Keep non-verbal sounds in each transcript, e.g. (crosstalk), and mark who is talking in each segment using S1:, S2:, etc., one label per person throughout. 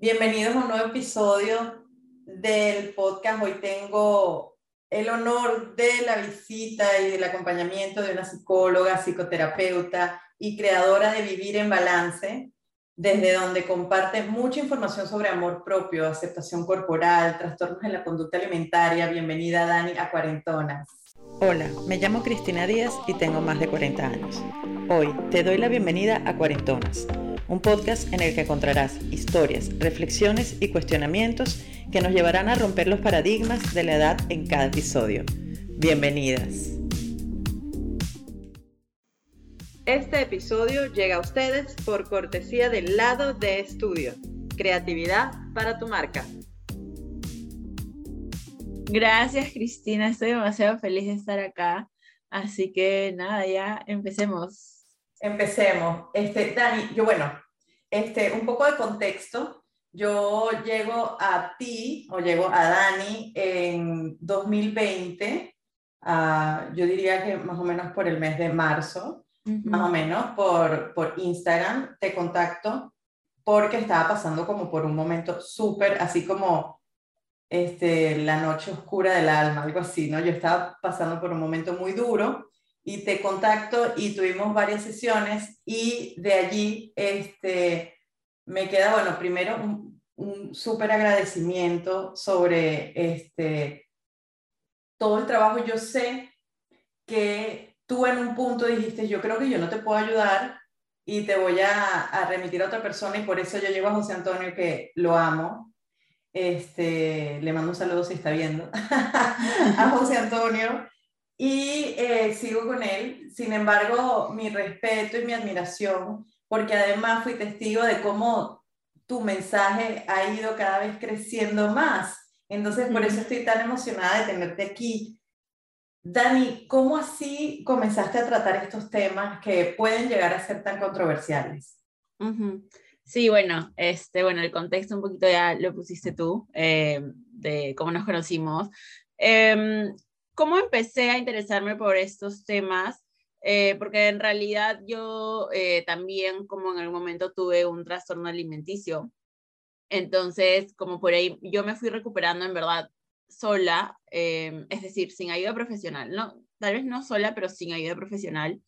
S1: Bienvenidos a un nuevo episodio del podcast. Hoy tengo el honor de la visita y del acompañamiento de una psicóloga, psicoterapeuta y creadora de Vivir en Balance, desde donde comparte mucha información sobre amor propio, aceptación corporal, trastornos en la conducta alimentaria. Bienvenida, Dani, a Cuarentonas.
S2: Hola, me llamo Cristina Díaz y tengo más de 40 años. Hoy te doy la bienvenida a Cuarentonas un podcast en el que encontrarás historias, reflexiones y cuestionamientos que nos llevarán a romper los paradigmas de la edad en cada episodio. Bienvenidas. Este episodio llega a ustedes por cortesía del lado de estudio. Creatividad para tu marca.
S3: Gracias Cristina, estoy demasiado feliz de estar acá. Así que nada, ya empecemos.
S1: Empecemos. Este, Dani, yo bueno, este, un poco de contexto. Yo llego a ti o llego a Dani en 2020, yo diría que más o menos por el mes de marzo, más o menos por, por Instagram, te contacto porque estaba pasando como por un momento súper, así como este, la noche oscura del alma, algo así, ¿no? Yo estaba pasando por un momento muy duro y te contacto y tuvimos varias sesiones y de allí este, me queda, bueno, primero un, un súper agradecimiento sobre este, todo el trabajo. Yo sé que tú en un punto dijiste, yo creo que yo no te puedo ayudar y te voy a, a remitir a otra persona y por eso yo llego a José Antonio que lo amo. Este, le mando un saludo si está viendo (laughs) a José Antonio y eh, sigo con él. Sin embargo, mi respeto y mi admiración, porque además fui testigo de cómo tu mensaje ha ido cada vez creciendo más. Entonces, por eso estoy tan emocionada de tenerte aquí. Dani, ¿cómo así comenzaste a tratar estos temas que pueden llegar a ser tan controversiales?
S3: Sí, bueno, este, bueno, el contexto un poquito ya lo pusiste tú, eh, de cómo nos conocimos. Eh, ¿Cómo empecé a interesarme por estos temas? Eh, porque en realidad yo eh, también, como en algún momento tuve un trastorno alimenticio, entonces como por ahí yo me fui recuperando en verdad sola, em, es decir, sin ayuda profesional, no, tal vez no sola, pero sin ayuda profesional.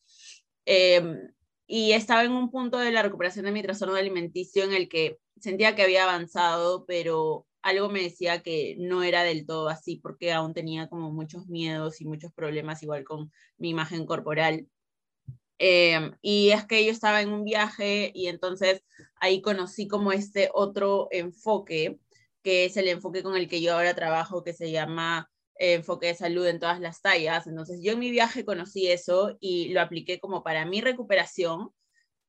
S3: Em, y estaba en un punto de la recuperación de mi trastorno alimenticio en el que sentía que había avanzado, pero algo me decía que no era del todo así, porque aún tenía como muchos miedos y muchos problemas igual con mi imagen corporal. Em, y es que yo estaba en un viaje y entonces ahí conocí como este otro enfoque, que es el enfoque con el que yo ahora trabajo, que se llama eh, enfoque de salud en todas las tallas. Entonces yo en mi viaje conocí eso y lo apliqué como para mi recuperación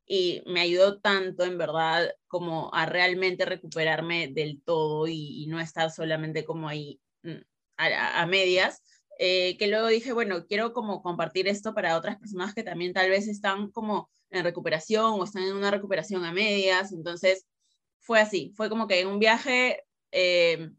S3: y me ayudó tanto en verdad como a realmente recuperarme del todo y, no estar solamente como ahí mm, a, medias, eh, que luego dije, bueno, quiero como compartir esto para otras personas que también tal vez están como en recuperación o están en una recuperación a medias, entonces fue así, fue como que en un viaje, eh,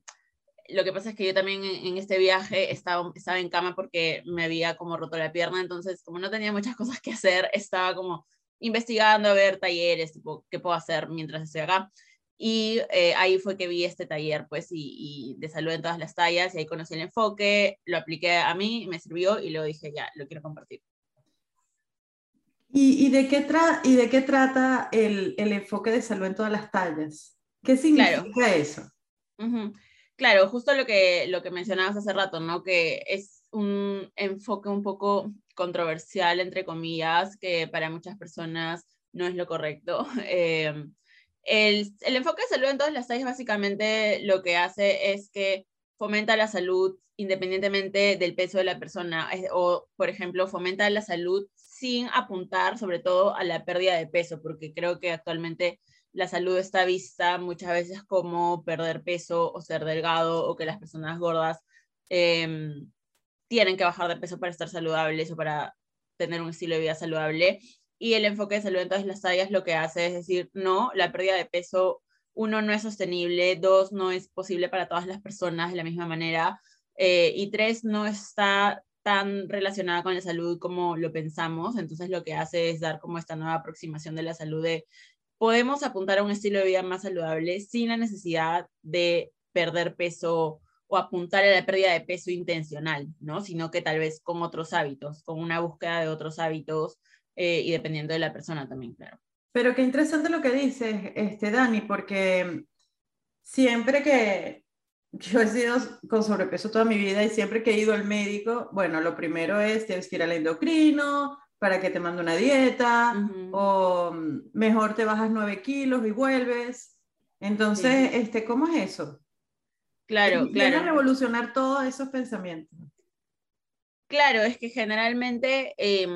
S3: lo que pasa es que yo también en, este viaje estaba, estaba en cama porque me había como roto la pierna, entonces como no tenía muchas (laughs) cosas que hacer, estaba como investigando a ver talleres, tipo, qué puedo hacer mientras estoy acá. Y eh, ahí fue que vi este taller, pues, y, de salud en todas las tallas, y ahí conocí el enfoque, lo apliqué a mí, me sirvió, y luego dije, ya, lo quiero compartir.
S1: ¿Y, y de, qué tra y de qué trata el, el, enfoque de salud en todas las tallas? ¿Qué significa eso?
S3: Claro, justo lo que, lo que mencionabas hace rato, ¿no? Que es un enfoque un poco controversial, entre comillas, que para muchas personas no es lo correcto. (laughs) Eh, el, el, enfoque de salud en todas las tallas básicamente lo que hace es que fomenta la salud independientemente del peso de la persona o, por ejemplo, fomenta la salud sin apuntar sobre todo a la pérdida de peso, porque creo que actualmente la salud está vista muchas veces como perder peso o ser delgado o que las personas gordas eh, tienen que bajar de peso para estar saludables o para tener un estilo de vida saludable. Y el enfoque de salud en todas las tallas lo que hace es decir, no, la pérdida de peso, uno, no es sostenible, dos, no es posible para todas las personas de la misma manera, eh, y tres, no está tan relacionada con la salud como lo pensamos. Entonces lo que hace es dar como esta nueva aproximación de la salud de podemos apuntar a un estilo de vida más saludable sin la necesidad de perder peso o apuntar a la pérdida de peso intencional, ¿no? Sino que tal vez con otros hábitos, con una búsqueda de otros hábitos eh, y dependiendo de la persona también, claro.
S1: Pero qué interesante lo que dices, este, Dani, porque siempre que yo he sido con sobrepeso toda mi vida y siempre que he ido al médico, bueno, lo primero es tienes que ir al endocrino para que te mande una dieta o mm, mejor te bajas nueve kilos y vuelves. Entonces, este, ¿cómo es eso?
S3: Claro, claro.
S1: a revolucionar todos esos pensamientos.
S3: Claro, es que generalmente eh,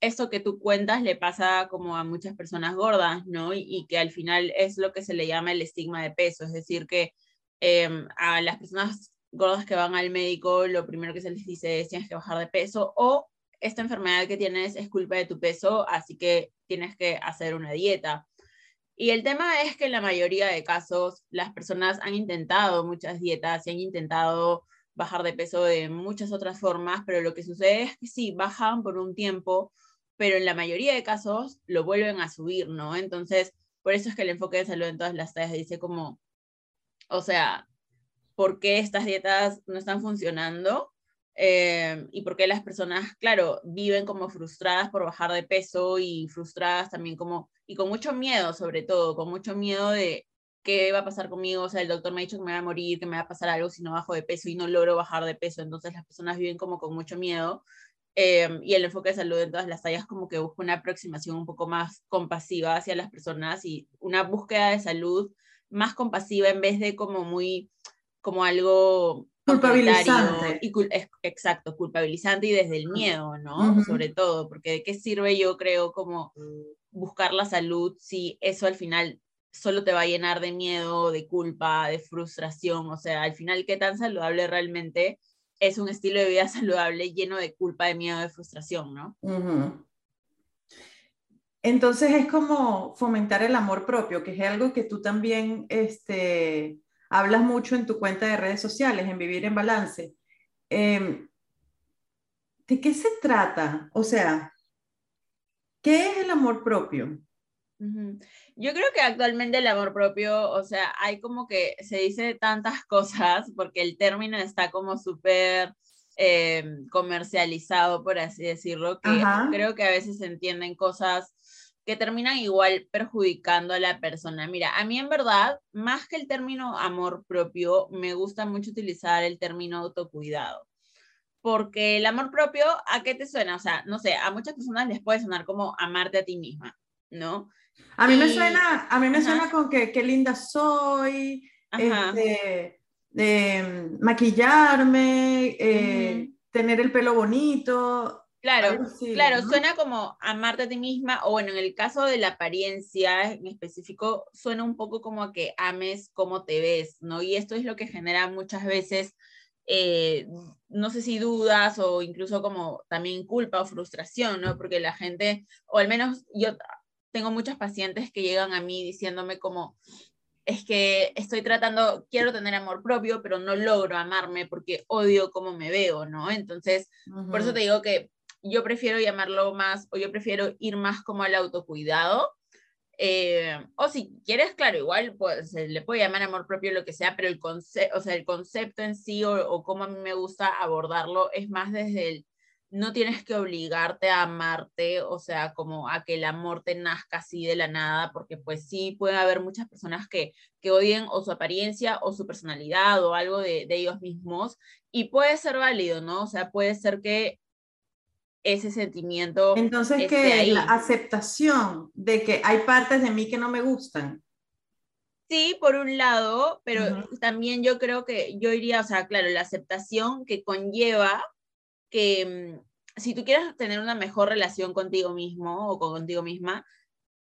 S3: esto que tú cuentas le pasa como a muchas personas gordas, ¿no? Y, que al final es lo que se le llama el estigma de peso, es decir, que em, a las personas gordas que van al médico, lo primero que se les dice es tienes que bajar de peso o esta enfermedad que tienes es culpa de tu peso, así que tienes que hacer una dieta. Y el tema es que en la mayoría de casos las personas han intentado muchas dietas y han intentado bajar de peso de muchas otras formas, pero lo que sucede es que sí, bajan por un tiempo, pero en la mayoría de casos lo vuelven a subir, ¿no? Entonces, por eso es que el enfoque de salud en todas las tallas dice como, o sea, ¿por qué estas dietas no están funcionando? Eh, y por qué las personas, claro, viven como frustradas por bajar de peso y frustradas también como, y con mucho miedo sobre todo, con mucho miedo de qué va a pasar conmigo, o sea, el doctor me ha dicho que me va a morir, que me va a pasar algo si no bajo de peso y no logro bajar de peso, entonces las personas viven como con mucho miedo. Eh, y el enfoque de salud en todas las tallas como que busca una aproximación un poco más compasiva hacia las personas y una búsqueda de salud más compasiva en vez de como muy, como algo
S1: Culpabilizante.
S3: Y, exacto, culpabilizante y desde el miedo, ¿no? Sobre todo, porque ¿de qué sirve yo creo como buscar la salud si eso al final solo te va a llenar de miedo, de culpa, de frustración? O sea, al final, ¿qué tan saludable realmente es un estilo de vida (laughs) saludable lleno de culpa, de miedo, de frustración, ¿no?
S1: Entonces es como fomentar el amor propio, que es algo que tú también, este, hablas mucho en tu cuenta de redes sociales, en Vivir en Balance. Em, ¿De qué se trata? O sea, ¿qué es el amor propio?
S3: Yo creo que actualmente el amor propio, o sea, hay como que se dice tantas (laughs) cosas porque el término está como súper em, comercializado, por así decirlo, que creo que a veces se entienden cosas que terminan igual perjudicando a la persona. Mira, a mí en verdad, más que el término amor propio, me gusta mucho utilizar el término autocuidado. Porque el amor propio, ¿a qué te suena? O sea, no sé, a muchas personas les puede sonar como amarte a ti misma, ¿no?
S1: A mí me suena, a mí me suena con que qué linda soy, este, de maquillarme, eh, tener el pelo bonito,
S3: Claro, claro, suena como amarte a ti misma, o bueno, en el caso de la apariencia en específico, suena un poco como a que ames cómo te ves, ¿no? Y esto es lo que genera muchas veces, eh, no sé si dudas o incluso como también culpa o frustración, ¿no? Porque la gente, o al menos yo tengo muchas pacientes que llegan a mí diciéndome como, es que estoy tratando, quiero tener amor propio, pero no logro amarme porque odio cómo me veo, ¿no? Entonces, por eso te digo que yo prefiero llamarlo más, o yo prefiero ir más como al autocuidado. Eh, o si quieres, claro, igual pues, se le puede llamar amor propio lo que sea, pero el, concepto o sea, el concepto en sí o, o cómo a mí me gusta abordarlo es más desde el, no tienes que obligarte a amarte, o sea, como a que el amor te nazca así de la nada, porque pues sí puede haber muchas personas que, que odien o su apariencia o su personalidad o algo de, de ellos mismos, y puede ser válido, ¿no? O sea, puede ser que ese sentimiento.
S1: Entonces, que la aceptación de que hay partes de mí que no me gustan.
S3: Sí, por un lado, pero también yo creo que yo iría, o sea, claro, la aceptación que conlleva que mm, si tú quieres tener una mejor relación contigo mismo o contigo misma,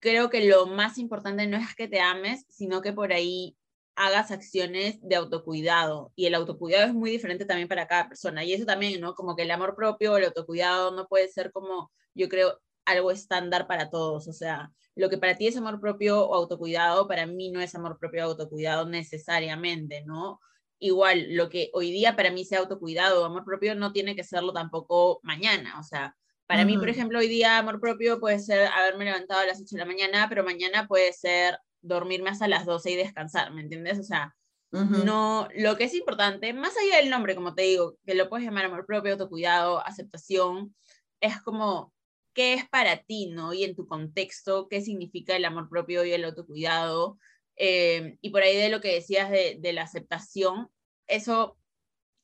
S3: creo que lo más importante no es que te ames, sino que por ahí hagas acciones de autocuidado. Y el autocuidado es muy diferente también para cada persona. Y eso también, ¿no? Como que el amor propio, el autocuidado no puede ser como, yo creo, algo estándar para todos. O sea, lo que para ti es amor propio o autocuidado, para mí no es amor propio o autocuidado necesariamente, ¿no? Igual, lo que hoy día para mí sea autocuidado o amor propio no tiene que serlo tampoco mañana. O sea, Para mí, por ejemplo, hoy día amor propio puede ser haberme levantado a las 8 de la mañana, pero mañana puede ser dormirme hasta las 12 y descansar, ¿me entiendes? O sea, no, lo que es importante, más allá del nombre, como te digo, que lo puedes llamar amor propio, autocuidado, aceptación, es como qué es para ti, ¿no? Y en tu contexto, qué significa el amor propio y el autocuidado. Eh, y por ahí de lo que decías de, la aceptación, eso,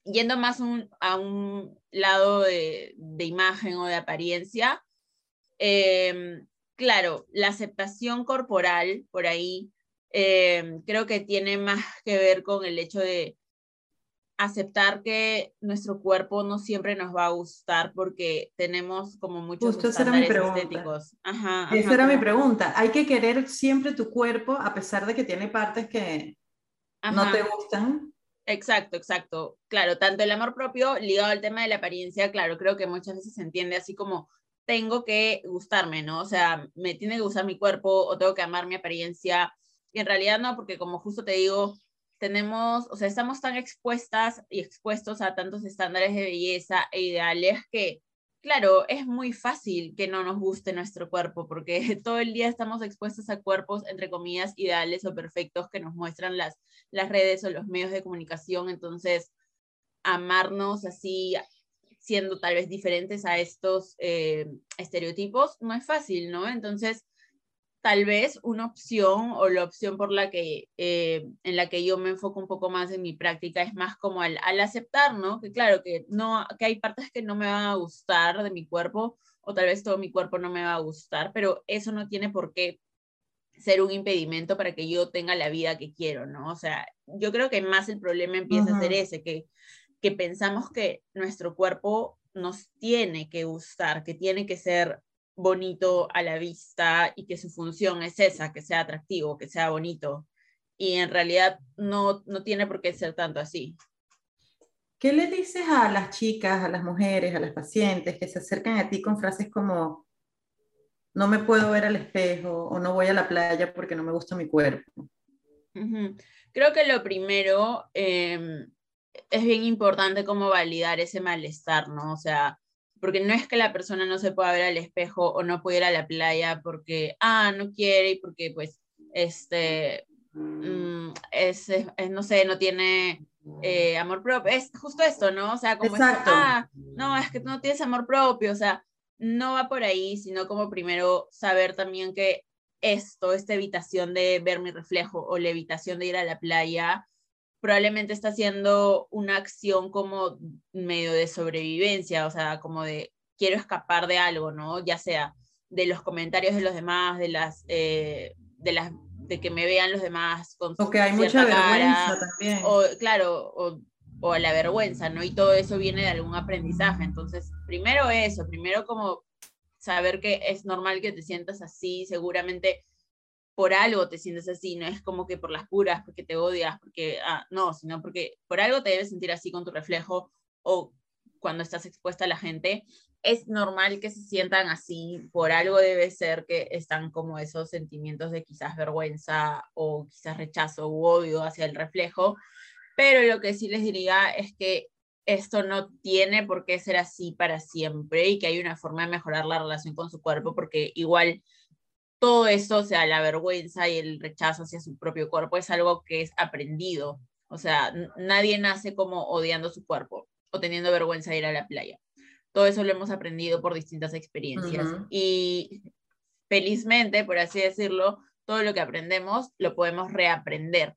S3: yendo más a un lado de, imagen o de apariencia, eh, claro, la aceptación corporal por ahí eh, creo que tiene más que ver con el hecho de aceptar que nuestro cuerpo no siempre nos va a gustar porque tenemos como muchos
S4: Justo estándares estéticos. Ajá, esa era mi pregunta. Hay que querer siempre tu cuerpo a pesar de que tiene partes que no te gustan.
S3: Exacto, exacto. Claro, tanto el amor propio ligado al tema de la apariencia, claro, creo que muchas veces se entiende así como tengo que gustarme, ¿no? O sea, me tiene que gustar mi cuerpo o tengo que amar mi apariencia. Y en realidad no, porque como justo te digo, tenemos, o sea, estamos tan expuestas y expuestos a tantos estándares de belleza e ideales que, claro, es muy fácil que no nos guste nuestro cuerpo, porque (laughs) todo el día estamos expuestos a cuerpos, entre comillas, ideales o perfectos que nos muestran las, las redes o los medios de comunicación. Entonces, amarnos así, siendo tal vez diferentes a estos eh, estereotipos, no es fácil, ¿no? Entonces, tal vez una opción o la opción por la que, eh, en la que yo me enfoco un poco más en mi práctica es más como al, aceptar, ¿no? Que claro, que, no, que hay partes que no me van a gustar de mi cuerpo o tal vez todo mi cuerpo no me va a gustar, pero eso no tiene por qué ser un impedimento para que yo tenga la vida que quiero, ¿no? O sea, yo creo que más el problema empieza a ser ese, que, que pensamos que nuestro cuerpo nos tiene que gustar, que tiene que ser bonito a la vista y que su función es esa, que sea atractivo, que sea bonito. Y en realidad no, no tiene por qué ser tanto así.
S4: ¿Qué le dices a las chicas, a las mujeres, a las pacientes que se acercan a ti con frases como no me puedo ver al espejo o no voy a la playa porque no me gusta mi cuerpo?
S3: Creo que lo primero em, es bien importante como validar ese malestar, ¿no? O sea, porque no es que la persona no se pueda ver al espejo o no pueda ir a la playa porque, ah, no quiere y porque pues, este, mm, es, no sé, no tiene eh, amor propio. Es justo esto, ¿no? O sea, como, ah, no, es que no tienes amor propio, o sea, no va por ahí, sino como primero saber también que esto, esta evitación de ver mi reflejo o la evitación de ir a la playa, probablemente está haciendo una acción como medio de sobrevivencia, o sea, como de quiero escapar de algo, ¿no? Ya sea de los comentarios de los demás, de las, eh, de las, de que me vean los demás
S4: con Porque hay mucha vergüenza también.
S3: O, claro, o, o la vergüenza, ¿no? Y todo eso viene de algún aprendizaje. Entonces, primero eso, primero como saber que es normal que te sientas así, seguramente por algo te sientes así, no es como que por las puras, porque te odias, porque, ah, no, sino porque por algo te debes sentir así con tu reflejo o cuando estás expuesta a la gente. Es normal que se sientan así, por algo debe ser que están como esos sentimientos de quizás vergüenza o quizás rechazo u odio hacia el reflejo, pero lo que sí les diría es que esto no tiene por qué ser así para siempre y que hay una forma de mejorar la relación con su cuerpo porque igual todo esto, o sea, la vergüenza y el rechazo hacia su propio cuerpo es algo que es aprendido. O sea, nadie nace como odiando su cuerpo o teniendo vergüenza de ir a la playa. Todo eso lo hemos aprendido por distintas experiencias. Y felizmente, por así decirlo, todo lo que aprendemos lo podemos reaprender.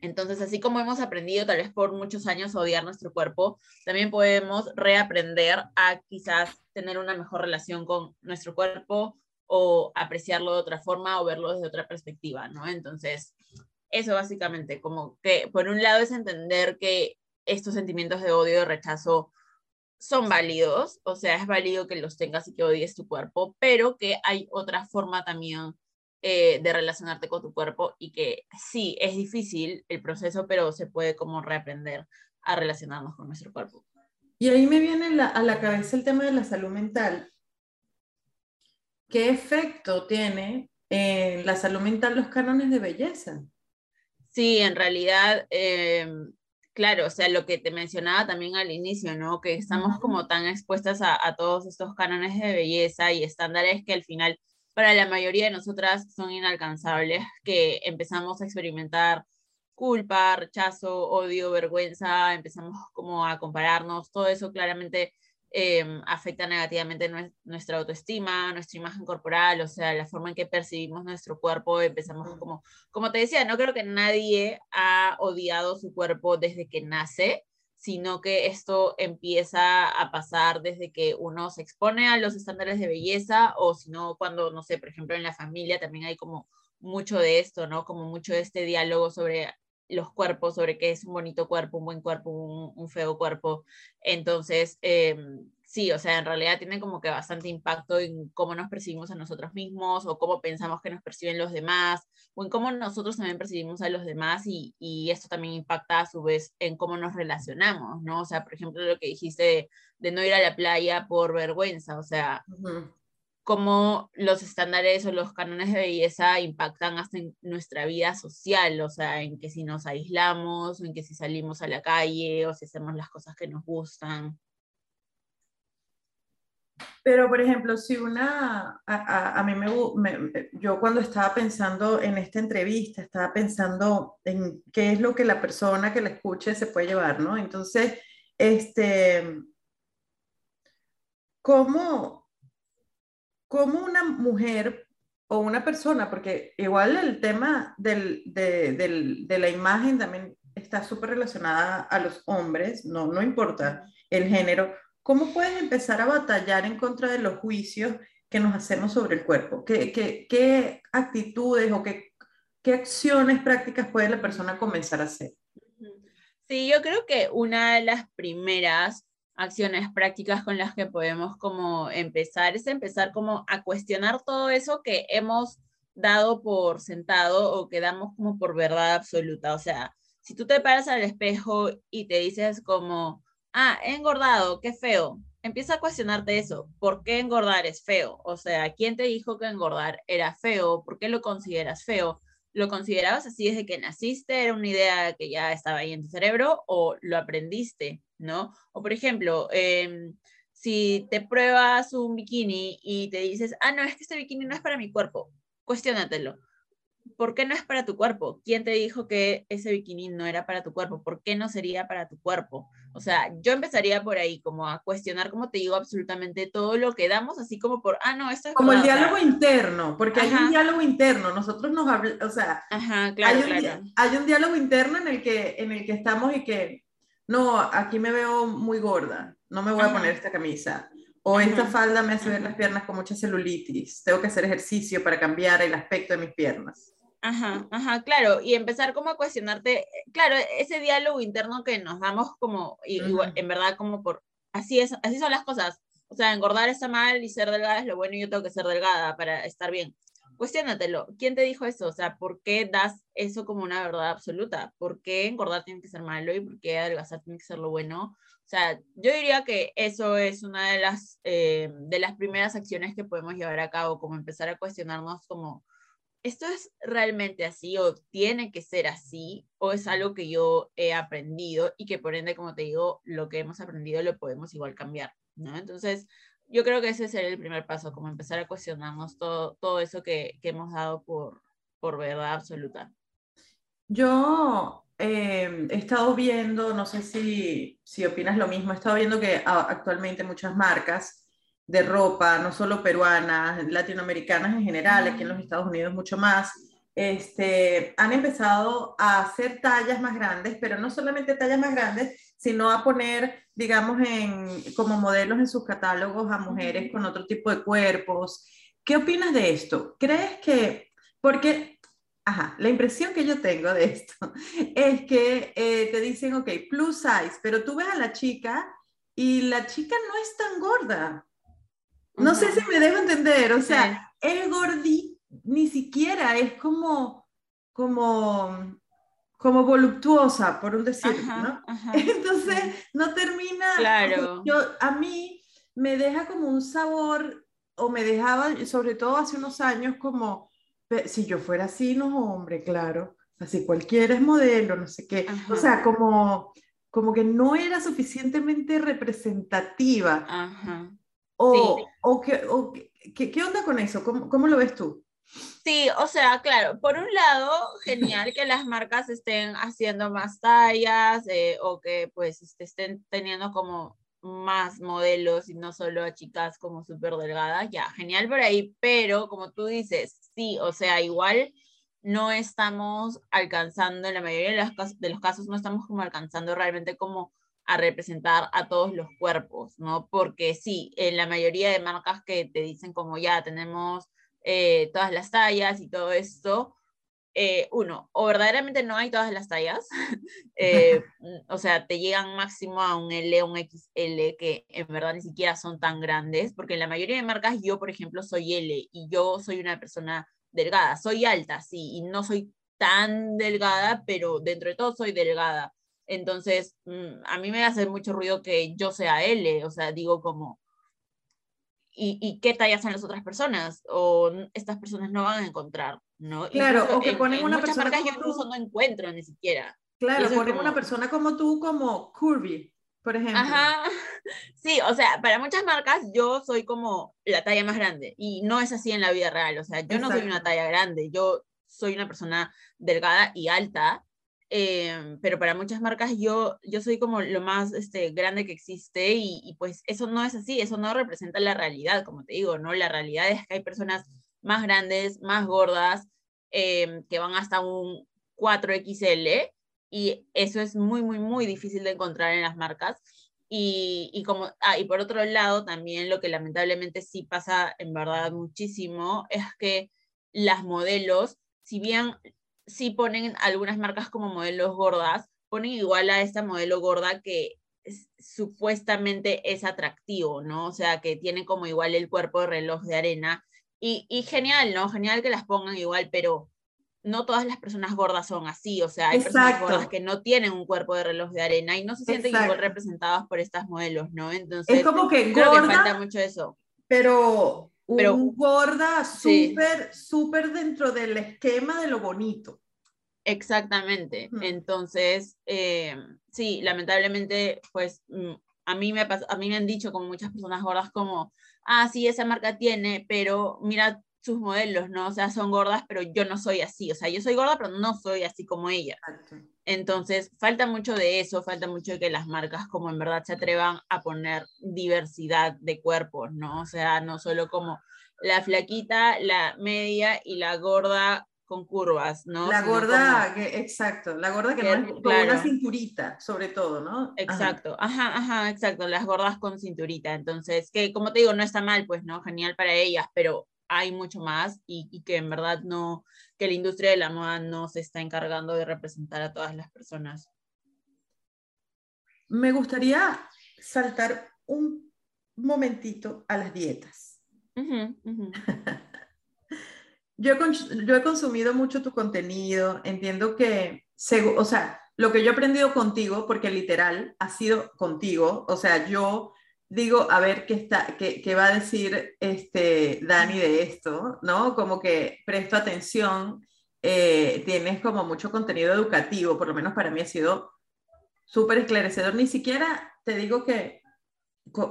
S3: Entonces, así como hemos aprendido tal vez por muchos años a odiar nuestro cuerpo, también podemos reaprender a quizás tener una mejor relación con nuestro cuerpo, o apreciarlo de otra forma o verlo desde otra perspectiva, ¿no? Entonces, eso básicamente, como que por un lado es entender que estos sentimientos de odio y rechazo son válidos, o sea, es válido que los tengas y que odies tu cuerpo, pero que hay otra forma también eh, de relacionarte con tu cuerpo y que sí, es difícil el proceso, pero se puede como reaprender a relacionarnos con nuestro cuerpo.
S4: Y ahí me viene a la cabeza el tema de la salud mental. ¿Qué efecto tiene en la salud mental los cánones de belleza?
S3: Sí, en realidad em, Claro, o sea, lo que te mencionaba también al inicio, ¿no? Que estamos como tan expuestas a, a, todos estos cánones de belleza y estándares que al final para la mayoría de nosotras son inalcanzables, que empezamos a experimentar culpa, rechazo, odio, vergüenza, empezamos como a compararnos, todo eso claramente Em, afecta negativamente nuestra autoestima, nuestra imagen corporal, o sea, la forma en que percibimos nuestro cuerpo, empezamos como, como te decía, no creo que nadie ha odiado su cuerpo desde que nace, sino que esto empieza a pasar desde que uno se expone a los estándares de belleza o si no, cuando, no sé, por ejemplo, en la familia también hay como mucho de esto, ¿no? Como mucho de este diálogo sobre los cuerpos, sobre qué es un bonito cuerpo, un buen cuerpo, un, feo cuerpo. Entonces, em, sí, o sea, en realidad tiene como que bastante impacto en cómo nos percibimos a nosotros mismos o cómo pensamos que nos perciben los demás o en cómo nosotros también percibimos a los demás y, y esto también impacta a su vez en cómo nos relacionamos, ¿no? O sea, por ejemplo, lo que dijiste de, no ir a la playa por vergüenza, o sea, cómo los estándares o los cánones de belleza impactan hasta en nuestra vida social, o sea, en que si nos aislamos, en que si salimos a la calle, o si hacemos las cosas que nos gustan.
S1: Pero, por ejemplo, si una, a, a, mí me, yo cuando estaba pensando en esta entrevista, estaba pensando en qué es lo que la persona que la escuche se puede llevar, ¿no? Entonces, este, ¿cómo, cómo una mujer o una persona, porque igual el tema del, de, del, de, la imagen también está súper relacionada a los hombres, no, no importa el género, ¿cómo puedes empezar a batallar en contra de los juicios que nos hacemos sobre el cuerpo? ¿Qué, qué, qué actitudes o qué, qué acciones prácticas puede la persona comenzar a hacer?
S3: Sí, yo creo que una de las primeras acciones prácticas con las que podemos como empezar es empezar como a cuestionar todo eso que hemos dado por sentado o que damos como por verdad absoluta. O sea, si tú te paras al espejo y te dices como, ah, he engordado, qué feo, empieza a cuestionarte eso. ¿Por qué engordar es feo? O sea, ¿quién te dijo que engordar era feo? ¿Por qué lo consideras feo? ¿Lo considerabas así desde que naciste? ¿Era una idea que ya estaba ahí en tu cerebro o lo aprendiste? ¿No? O por ejemplo, em, si te pruebas un bikini y te dices, ah, no, es que este bikini no es para mi cuerpo, cuestionatelo. ¿Por qué no es para tu cuerpo? ¿Quién te dijo que ese bikini no era para tu cuerpo? ¿Por qué no sería para tu cuerpo? O sea, yo empezaría por ahí, como a cuestionar, como te digo, absolutamente todo lo que damos, así como por, ah, no, esto es...
S1: Como el diálogo interno, porque hay un diálogo interno, nosotros nos hablamos, o sea,
S3: claro,
S1: hay, un, hay un diálogo interno en el, que, en el que estamos y que no, aquí me veo muy gorda, no me voy a poner esta camisa. O esta falda me hace ver las piernas con mucha celulitis. Tengo que hacer ejercicio para cambiar el aspecto de mis piernas.
S3: Ajá, ajá, claro. Y empezar como a cuestionarte, claro, ese diálogo interno que nos damos como, y, en verdad como por, así es, así son las cosas. O sea, engordar está mal y ser delgada es lo bueno y yo tengo que ser delgada para estar bien cuestiónatelo. ¿Quién te dijo eso? O sea, ¿por qué das eso como una verdad absoluta? ¿Por qué engordar tiene que ser malo y por qué adelgazar tiene que ser lo bueno? O sea, yo diría que eso es una de las, eh, de las primeras acciones que podemos llevar a cabo, como empezar a cuestionarnos como, ¿esto es realmente así o tiene que ser así o es algo que yo he aprendido y que por ende, como te digo, lo que hemos aprendido lo podemos igual cambiar, ¿no? Entonces, yo creo que ese sería el primer paso, como empezar a cuestionarnos todo, todo eso que, que hemos dado por, por verdad absoluta.
S1: Yo eh, he estado viendo, no sé si, si opinas lo mismo, he estado viendo que actualmente muchas marcas de ropa, no solo peruanas, latinoamericanas en general, aquí en los Estados Unidos mucho más, este, han empezado a hacer tallas más grandes, pero no solamente tallas más grandes, sino a poner, digamos, en, como modelos en sus catálogos a mujeres con otro tipo de cuerpos. ¿Qué opinas de esto? ¿Crees que, porque, ajá, la impresión que yo tengo de esto (laughs) es que eh, te dicen, ok, plus size, pero tú ves a la chica y la chica no es tan gorda. No sé si me dejo entender, o sea, es gordita, ni siquiera es como, como como voluptuosa, por un decir, ¿no? (laughs) Entonces, no termina,
S3: claro.
S1: yo, a mí me deja como un sabor, o me dejaba, sobre todo hace unos años, como, si yo fuera así, no, hombre, claro, así cualquiera es modelo, no sé qué, o sea, como, como que no era suficientemente representativa. Ajá. O, o, que, o ¿qué, ¿qué, onda con eso? ¿Cómo, ¿Cómo lo ves tú?
S3: Sí, o sea, claro, por un lado, genial que las marcas estén haciendo más tallas eh, o que pues este, estén teniendo como más modelos y no solo a chicas como súper delgadas, ya, genial por ahí, pero como tú dices, sí, o sea, igual no estamos alcanzando, en la mayoría de los, de los casos no estamos como alcanzando realmente como a representar a todos los cuerpos, ¿no? Porque sí, en la mayoría de marcas que te dicen como ya tenemos eh, todas las tallas y todo esto, eh, uno, o verdaderamente no hay todas las tallas, (laughs) eh, (laughs) o sea, te llegan máximo a un L un XL que en verdad ni siquiera son tan grandes, porque en la mayoría de marcas yo, por ejemplo, soy L y yo soy una persona delgada, soy alta, sí, y no soy tan delgada, pero dentro de todo soy delgada. Entonces, mm, a mí me hace mucho ruido que yo sea L, o sea, digo como, ¿y, qué tallas son las otras personas? O estas personas no van a encontrar, ¿no?
S1: Claro, o que ponen una persona
S3: como yo incluso no encuentro ni siquiera.
S1: Claro, ponen una persona como tú como curvy, por ejemplo.
S3: Ajá, (laughs) sí, o sea, para muchas marcas yo soy como la talla más grande y no es así en la vida real, o sea, yo no soy una talla grande, yo soy una persona delgada y alta Em, pero para muchas marcas yo, yo soy como lo más este, grande que existe y, pues eso no es así, eso no representa la realidad, como te digo, ¿no? La realidad es que hay personas más grandes, más gordas, em, que van hasta un 4XL y eso es muy, muy, muy difícil de encontrar en las marcas. Y, y, como, ah, y por otro lado, también lo que lamentablemente sí pasa en verdad muchísimo es que las modelos, si bien si ponen algunas marcas como modelos gordas, ponen igual a esta modelo gorda que supuestamente es atractivo, ¿no? O sea, que tiene como igual el cuerpo de reloj de arena. Y, y, genial, ¿no? Genial que las pongan igual, pero no todas las personas gordas son así, o sea, hay personas gordas que no tienen un cuerpo de reloj de arena y no se sienten igual representadas por estas modelos, ¿no? Entonces,
S1: es como que
S3: creo que falta mucho eso.
S1: Pero pero, un gorda súper, súper dentro del esquema de lo bonito.
S3: Exactamente. Entonces, eh, sí, lamentablemente, pues mm, a mí, me a mí me han dicho como muchas personas gordas como, ah, sí, esa marca tiene, pero mira sus modelos, ¿no? O sea, son gordas, pero yo no soy así. O sea, yo soy gorda, pero no soy así como ella. Entonces, falta mucho de eso, falta mucho de que las marcas como en verdad se atrevan a poner diversidad de cuerpos, ¿no? O sea, no solo como la flaquita, la media y la gorda con curvas, ¿no?
S1: La gorda, exacto, la gorda que, no es con una cinturita, sobre todo, ¿no?
S3: Exacto, ajá. ajá, exacto, las gordas con cinturita, entonces, que como te digo, no está mal, pues, ¿no? Genial para ellas, pero hay mucho más y, y, que en verdad no, que la industria de la moda no se está encargando de representar a todas las personas.
S1: Me gustaría saltar un momentito a las dietas. (laughs) yo, he, consumido mucho tu contenido, entiendo que, o sea, lo que yo he aprendido contigo, porque literal ha sido contigo, o sea, yo digo, a ver qué, está, qué, qué va a decir este Dani de esto, ¿no? Como que presto atención, eh, tienes como mucho contenido educativo, por lo menos para mí ha sido súper esclarecedor, ni siquiera te digo que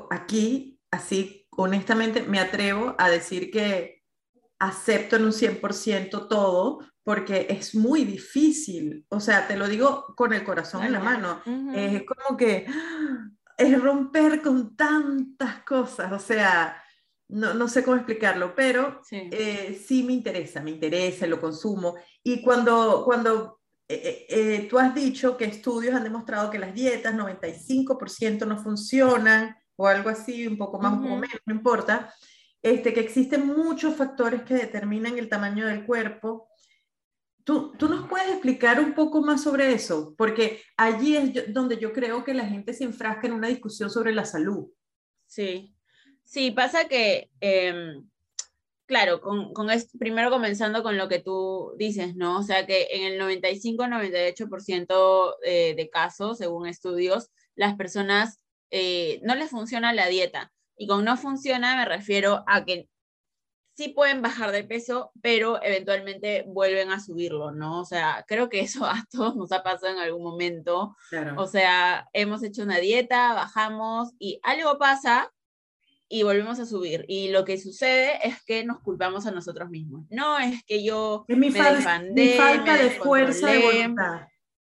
S1: aquí, así honestamente, me atrevo a decir que acepto en un 100% todo porque es muy difícil, o sea, te lo digo con el corazón en la mano, es como que es romper con tantas cosas, o sea, no, no sé cómo explicarlo, pero sí. Eh, sí. me interesa, me interesa, lo consumo. Y cuando, cuando eh, eh, tú has dicho que estudios han demostrado que las dietas 95% no funcionan, o algo así, un poco más, un poco menos, no importa, este, que existen muchos factores que determinan el tamaño del cuerpo. ¿Tú, ¿Tú, nos puedes explicar un poco más sobre eso? Porque allí es donde yo creo que la gente se enfrasca en una discusión sobre la salud.
S3: Sí, sí, pasa que, em, claro, con, con primero comenzando con lo que tú dices, ¿no? O sea que en el 95-98% eh, de casos, según estudios, las personas eh, no les funciona la dieta. Y con no funciona me refiero a que sí pueden bajar de peso, pero eventualmente vuelven a subirlo, ¿no? O sea, creo que eso (laughs) a todos nos ha pasado en algún momento. O sea, hemos hecho una dieta, bajamos y algo pasa y volvemos a subir. Y lo que sucede es que nos culpamos a nosotros mismos. No es que yo
S1: es mi, me mi falta de fuerza de voluntad.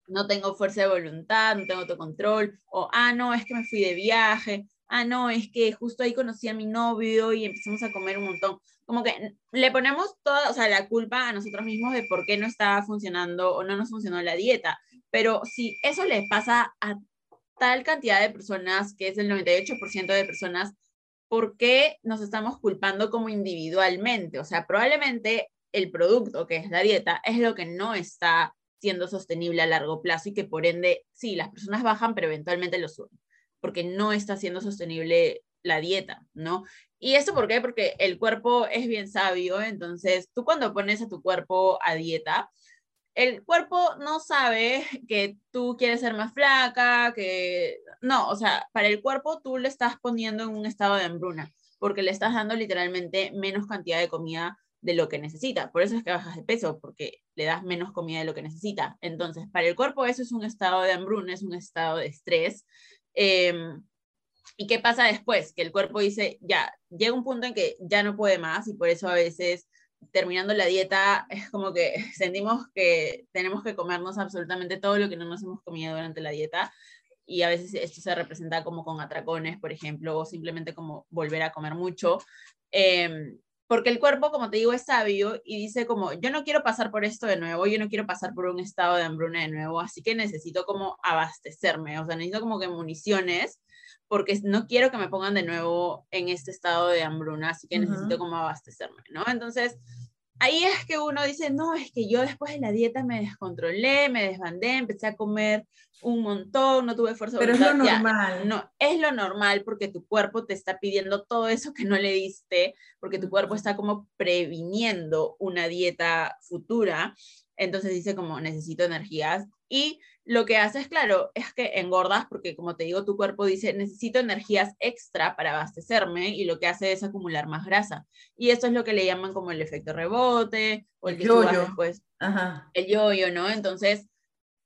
S3: No tengo fuerza de voluntad, no tengo autocontrol, o ah, no, es que me fui de viaje, ah, no, es que justo ahí conocí a mi novio y empezamos a comer un montón. Como que le ponemos toda, o sea, la culpa a nosotros mismos de por qué no estaba funcionando o no nos funcionó la dieta. Pero si eso le pasa a tal cantidad de personas, que es el 98% de personas, ¿por qué nos estamos culpando como individualmente? O sea, probablemente el producto, que es la dieta, es lo que no está siendo sostenible a largo plazo y que por ende, sí, las personas bajan, pero eventualmente lo suben, porque no está siendo sostenible la dieta, ¿no? ¿Y esto por qué? Porque el cuerpo es bien sabio, entonces tú cuando pones a tu cuerpo a dieta, el cuerpo no sabe que tú quieres ser más flaca, que no, o sea, para el cuerpo tú le estás poniendo en un estado de hambruna, porque le estás dando literalmente menos cantidad de comida de lo que necesita. Por eso es que bajas de peso, porque le das menos comida de lo que necesita. Entonces, para el cuerpo eso es un estado de hambruna, es un estado de estrés. Em, ¿Y qué pasa después? Que el cuerpo dice, ya, llega un punto en que ya no puede más y por eso a veces terminando la dieta (laughs) es como que (laughs) sentimos que tenemos que comernos absolutamente todo lo que no nos hemos comido durante la dieta y a veces esto se representa como con atracones, por ejemplo, o simplemente como volver a comer mucho. Em, porque el cuerpo, como te digo, es sabio y dice como, yo no quiero pasar por esto de nuevo, yo no quiero pasar por un estado de hambruna de nuevo, así que necesito como abastecerme, o sea, necesito como que municiones, porque no quiero que me pongan de nuevo en este estado de hambruna, así que necesito como abastecerme, ¿no? Entonces, ahí es que uno dice, no, es que yo después de la dieta me descontrolé, me desbandé, empecé a comer un montón, no tuve fuerza.
S1: Pero es lo normal.
S3: no, es lo normal porque tu cuerpo te está pidiendo todo eso que no le diste, porque tu cuerpo está como previniendo una dieta futura. Entonces dice como necesito energías y lo que haces, claro, es que engordas porque, como te digo, tu cuerpo dice, necesito energías extra para abastecerme y lo que hace es acumular más grasa. Y esto es lo que le llaman como el efecto rebote o el que
S1: yo-yo.
S3: después. El yo-yo, ¿no? Entonces,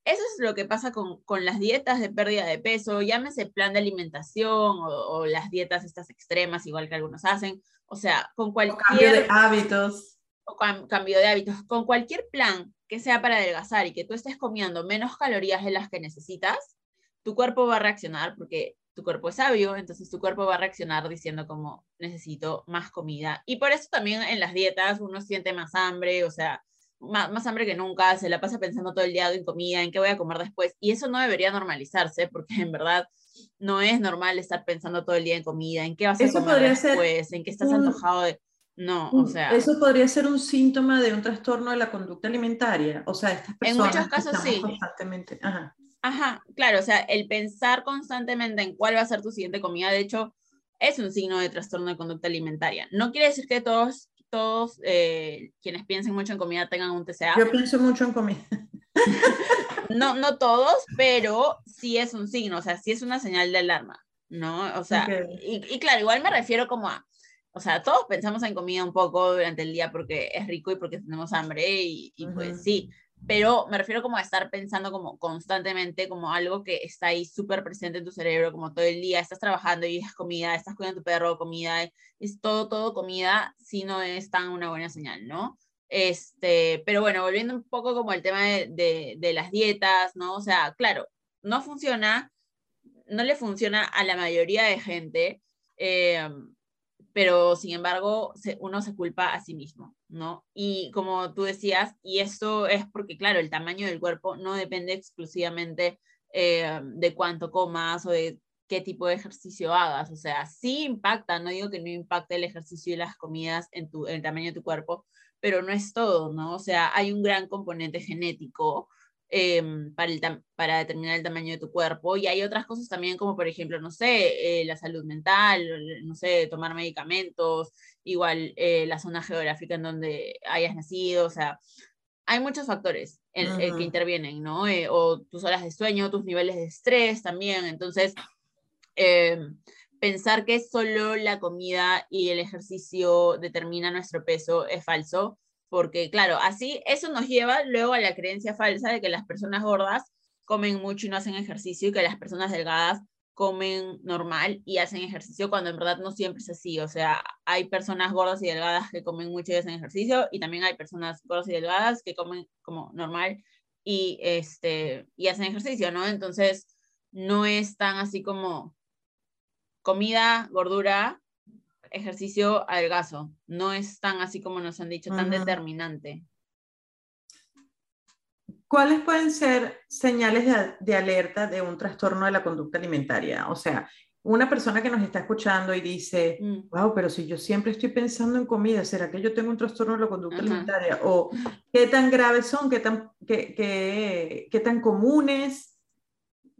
S3: eso es lo que pasa con, con, las dietas de pérdida de peso, llámese plan de alimentación o, o, las dietas estas extremas, igual que algunos hacen. O sea, con cualquier...
S1: cambio de hábitos.
S3: O cambio de hábitos. Con cualquier plan que sea para adelgazar y que tú estés comiendo menos calorías de las que necesitas, tu cuerpo va a reaccionar porque tu cuerpo es sabio, entonces tu cuerpo va a reaccionar diciendo como necesito más comida. Y por eso también en las dietas uno siente más hambre, o sea, más, más, hambre que nunca, se la pasa pensando todo el día en comida, en qué voy a comer después. Y eso no debería normalizarse porque en verdad no es normal estar pensando todo el día en comida, en qué vas a comer después, en qué estás antojado de... No, o sea.
S1: Eso podría ser un síntoma de un trastorno de la conducta alimentaria. O sea, estas personas.
S3: En muchos casos sí.
S1: Constantemente. Ajá.
S3: Ajá, claro, o sea, el pensar constantemente en cuál va a ser tu siguiente comida, de hecho, es un signo de trastorno de conducta alimentaria. No quiere decir que todos, todos eh, quienes piensen mucho en comida tengan un TCA.
S1: Yo pienso mucho en comida. (laughs)
S3: no, no todos, pero sí es un signo, o sea, sí es una señal de alarma, ¿no? O sea, y, y, claro, igual me refiero como a, o sea, todos pensamos en comida un poco durante el día porque es rico y porque tenemos hambre y, pues sí, pero me refiero como a estar pensando como constantemente como algo que está ahí súper presente en tu cerebro, como todo el día, estás trabajando y es comida, estás cuidando a tu perro, comida, es todo, todo comida, si no es tan una buena señal, ¿no? Este, pero bueno, volviendo un poco como el tema de, de, las dietas, ¿no? O sea, claro, no funciona, no le funciona a la mayoría de gente. Eh, pero sin embargo uno se culpa a sí mismo, ¿no? Y como tú decías, y esto es porque, claro, el tamaño del cuerpo no depende exclusivamente eh, de cuánto comas o de qué tipo de ejercicio hagas, o sea, sí impacta, no digo que no impacte el ejercicio y las comidas en, tu, en el tamaño de tu cuerpo, pero no es todo, ¿no? O sea, hay un gran componente genético, Em, para, el para determinar el tamaño de tu cuerpo. Y hay otras cosas también, como por ejemplo, no sé, eh, la salud mental, no sé, tomar medicamentos, igual eh, la zona geográfica en donde hayas nacido, o sea, hay muchos factores en, eh, que intervienen, ¿no? o tus horas de sueño, tus niveles de estrés también. Entonces, em, pensar que solo la comida y el ejercicio determina nuestro peso es falso, porque claro, así eso nos lleva luego a la creencia falsa de que las personas gordas comen mucho y no hacen ejercicio y que las personas delgadas comen normal y hacen ejercicio cuando en verdad no siempre es así. O sea, hay personas gordas y delgadas que comen mucho y hacen ejercicio y también hay personas gordas y delgadas que comen como normal y, este, y hacen ejercicio, ¿no? Entonces, no es tan así como comida, gordura, ejercicio, adelgazo. No es tan así como nos han dicho, tan determinante.
S1: ¿Cuáles pueden ser señales de, alerta de un trastorno de la conducta alimentaria? O sea, una persona que nos está escuchando y dice, wow, mm. pero si yo siempre estoy pensando en comida, ¿será que yo tengo un trastorno de la conducta alimentaria? O qué tan graves son, qué tan, qué, qué, tan comunes,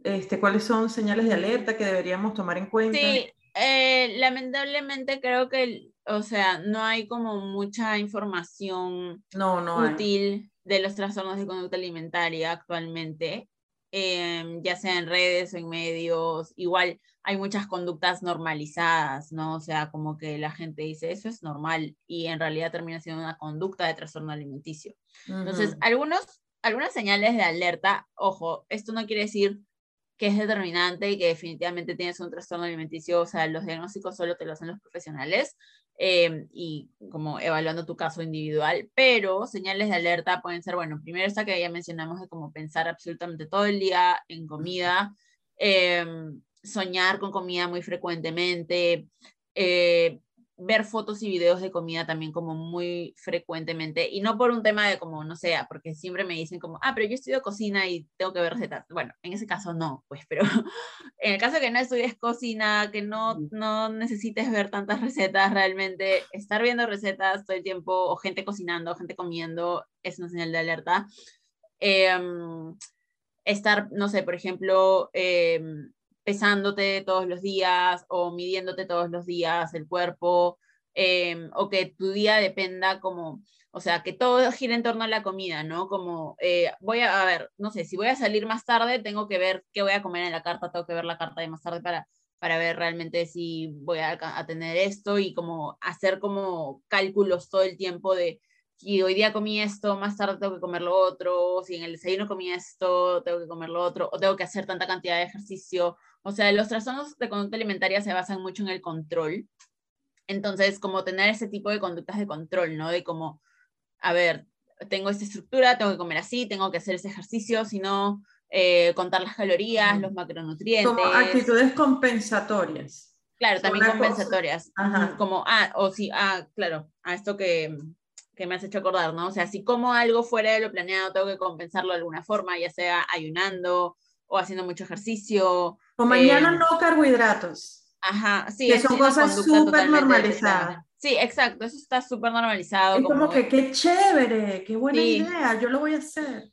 S1: este, cuáles son señales de alerta que deberíamos tomar en cuenta.
S3: Sí, eh, lamentablemente creo que, o sea, no hay como mucha información
S1: no, no
S3: útil de los trastornos de conducta alimentaria actualmente, em, ya sea en redes o en medios, igual hay muchas conductas normalizadas, ¿no? O sea, como que la gente dice, eso es normal y en realidad termina siendo una conducta de trastorno alimenticio. Entonces, algunos, algunas señales de alerta, ojo, esto no quiere decir que es determinante y que definitivamente tienes un trastorno alimenticio, o sea, los diagnósticos solo te los hacen los profesionales, Em, y como evaluando tu caso individual, pero señales de alerta pueden ser, bueno, primero esta que ya mencionamos de como pensar absolutamente todo el día en comida, em, soñar con comida muy frecuentemente, eh, ver fotos y videos de comida también como muy frecuentemente y no por un tema de como, no sé, porque siempre me dicen como, ah, pero yo estudio cocina y tengo que ver recetas. Bueno, en ese caso no, pues, pero (laughs) en el caso de que no estudies cocina, que no, no necesites ver tantas recetas, realmente estar viendo recetas todo el tiempo o gente cocinando, gente comiendo, es una señal de alerta. Em, estar, no sé, por ejemplo, eh, pesándote todos los días o midiéndote todos los días el cuerpo, em, o que tu día dependa como, o sea, que todo gira en torno a la comida, ¿no? Como, eh, voy a, a, ver, no sé, si voy a salir más tarde, tengo que ver qué voy a comer en la carta, tengo que ver la carta de más tarde para, para ver realmente si voy a, a tener esto y como hacer como cálculos todo el tiempo de, si hoy día comí esto, más tarde tengo que comer lo otro, si en el desayuno comí esto, tengo que comer lo otro, o tengo que hacer tanta cantidad de ejercicio, o sea, los trastornos de conducta alimentaria se basan mucho en el control. Entonces, como tener ese tipo de conductas de control, ¿no? De como, a ver, tengo esta estructura, tengo que comer así, tengo que hacer ese ejercicio, sino eh, contar las calorías, los macronutrientes.
S1: Como actitudes compensatorias.
S3: Claro, también compensatorias. Como, ah, o sí, ah, claro, a esto que, que me has hecho acordar, ¿no? O sea, si como algo fuera de lo planeado, tengo que compensarlo de alguna forma, ya sea ayunando o haciendo mucho ejercicio.
S1: O mañana eh, no carbohidratos.
S3: Ajá, sí.
S1: Que son cosas súper normalizadas.
S3: Sí, exacto, eso está súper normalizado.
S1: Es como, que qué chévere, qué buena idea, yo lo voy a hacer.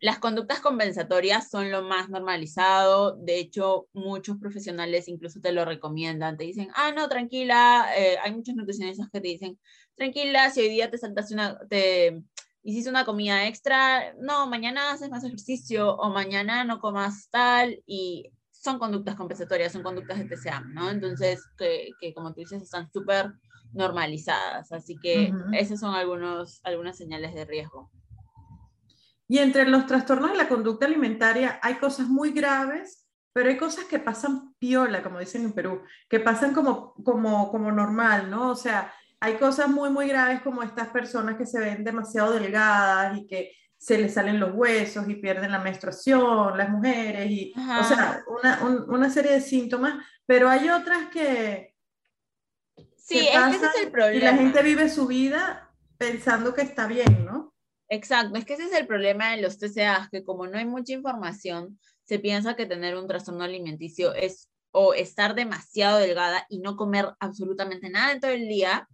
S3: Las conductas compensatorias son lo más normalizado, de hecho muchos profesionales incluso te lo recomiendan, te dicen, ah, no, tranquila, eh, hay muchos nutricionistas que te dicen, tranquila, si hoy día te saltaste una, te, hiciste una comida extra, no, mañana haces más ejercicio o mañana no comas tal y son conductas compensatorias, son conductas de TCA, ¿no? Entonces, que, que como tú dices, están súper normalizadas, así que esas son algunos, algunas señales de riesgo.
S1: Y entre los trastornos de la conducta alimentaria hay cosas muy graves, pero hay cosas que pasan piola, como dicen en Perú, que pasan como, como, como normal, ¿no? O sea, hay cosas muy, muy graves como estas personas que se ven demasiado delgadas y que se les salen los huesos y pierden la menstruación, las mujeres, y, o sea, una, una, serie de síntomas, pero hay otras que...
S3: Sí, es que ese es el problema.
S1: Y la gente vive su vida pensando que está bien, ¿no?
S3: Exacto, es que ese es el problema de los TCA, que como no hay mucha información, se piensa que tener un trastorno alimenticio es o estar demasiado delgada y no comer absolutamente nada en todo el día,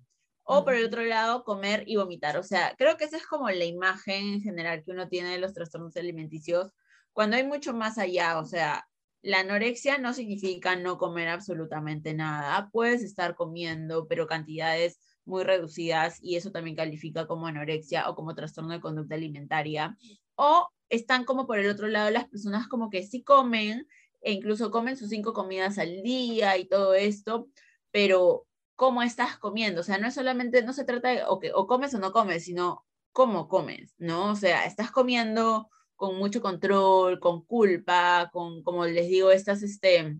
S3: o por el otro lado, comer y vomitar. O sea, creo que esa es como la imagen en general que uno tiene de los trastornos alimenticios, cuando hay mucho más allá. O sea, la anorexia no significa no comer absolutamente nada. Puedes estar comiendo, pero cantidades muy reducidas y eso también califica como anorexia o como trastorno de conducta alimentaria. O están como por el otro lado las personas como que sí comen, e incluso comen sus cinco comidas al día y todo esto, pero cómo estás comiendo, o sea, no es solamente, no se trata de o, que, o comes o no comes, sino cómo comes, ¿no? O sea, estás comiendo con mucho control, con culpa, con, como les digo, estas, este,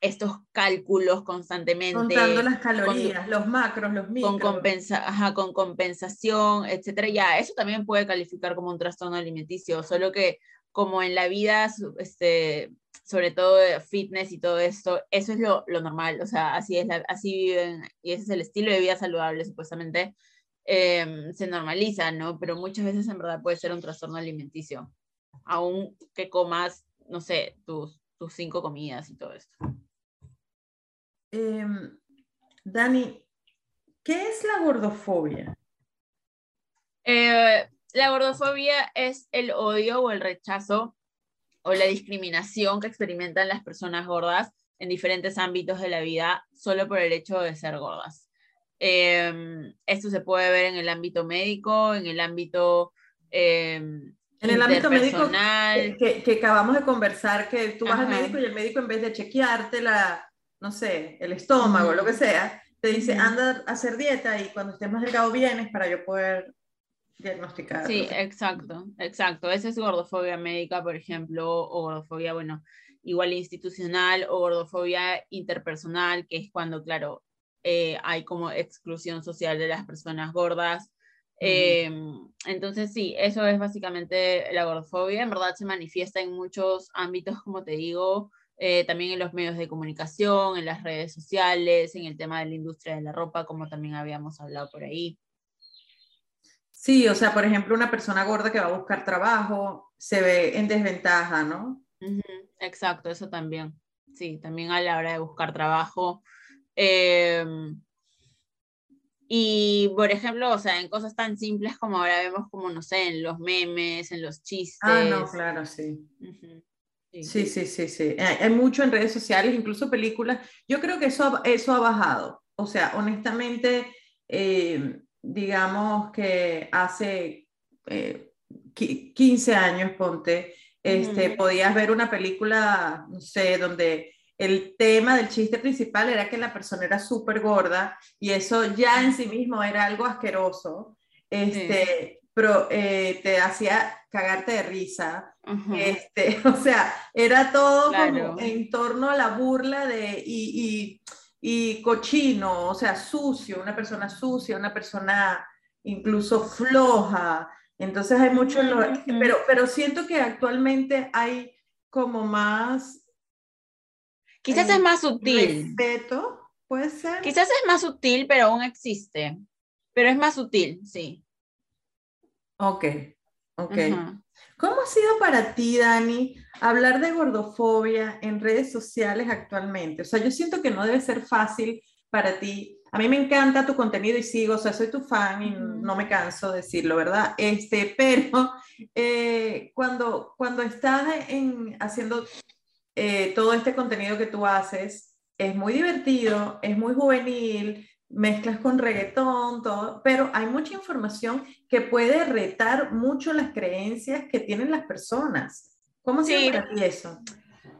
S3: estos cálculos constantemente.
S1: Contando las calorías, los macros, los micros.
S3: Con, compensa, con compensación, etcétera. Ya, eso también puede calificar como un trastorno alimenticio, solo que como en la vida, este, sobre todo fitness y todo esto, eso es lo, lo normal, o sea, así, es la, así viven y ese es el estilo de vida saludable supuestamente. Em, se normaliza, ¿no? Pero muchas veces en verdad puede ser un trastorno alimenticio, aún que comas, no sé, tus, tus cinco comidas y todo esto.
S1: Em, Dani, ¿qué es la gordofobia?
S3: Eh, la gordofobia es el odio o el rechazo o la discriminación que experimentan las personas gordas en diferentes ámbitos de la vida solo por el hecho de ser gordas. Em, esto se puede ver en el ámbito médico, en el ámbito...
S1: Em, en el ámbito médico que, que, acabamos de conversar, que tú vas al médico y el médico en vez de chequearte la, no sé, el estómago, lo que sea, te dice, anda a hacer dieta y cuando estés más delgado vienes para yo poder diagnosticar.
S3: Sí, exacto, exacto. Esa es gordofobia médica, por ejemplo, o gordofobia, bueno, igual institucional o gordofobia interpersonal, que es cuando, claro, eh, hay como exclusión social de las personas gordas. Em, entonces, sí, eso es básicamente la gordofobia. En verdad se manifiesta en muchos ámbitos, como te digo, eh, también en los medios de comunicación, en las redes sociales, en el tema de la industria de la ropa, como también habíamos hablado por ahí.
S1: Sí, o sea, por ejemplo, una persona gorda que va a buscar trabajo se ve en desventaja, ¿no?
S3: Exacto, eso también. Sí, también a la hora de buscar trabajo Em, y, por ejemplo, o sea, en cosas tan simples como ahora vemos como, no sé, en los memes, en los chistes.
S1: Ah, no, claro, sí. sí. sí. Sí, sí, Hay mucho en redes sociales, incluso películas. Yo creo que eso, eso ha bajado. O sea, honestamente, em, digamos que hace 15 eh, años, ponte, este, podías ver una película, no sé, donde el tema del chiste principal era que la persona era súper gorda y eso ya en sí mismo era algo asqueroso, este, pero eh, te hacía cagarte de risa. este, (laughs) o sea, era todo como en torno a la burla de, y, y, cochino, o sea, sucio, una persona sucia, una persona incluso floja. Entonces hay mucho, pero, pero siento que actualmente hay como más
S3: Quizás es más sutil.
S1: Respeto, puede ser.
S3: Quizás es más sutil, pero aún existe. Pero es más sutil, sí.
S1: Ok, ok. ¿Cómo ha sido para ti, Dani, hablar de gordofobia en redes sociales actualmente? O sea, yo siento que no debe ser fácil para ti. A mí me encanta tu contenido y sigo, o sea, soy tu fan y no me canso de decirlo, ¿verdad? Este, (laughs) pero eh, cuando, cuando estás en, haciendo eh, todo este contenido que tú haces es muy divertido, es muy juvenil, mezclas con reggaetón, todo, pero hay mucha información que puede retar mucho las creencias que tienen las personas. ¿Cómo se para ti eso?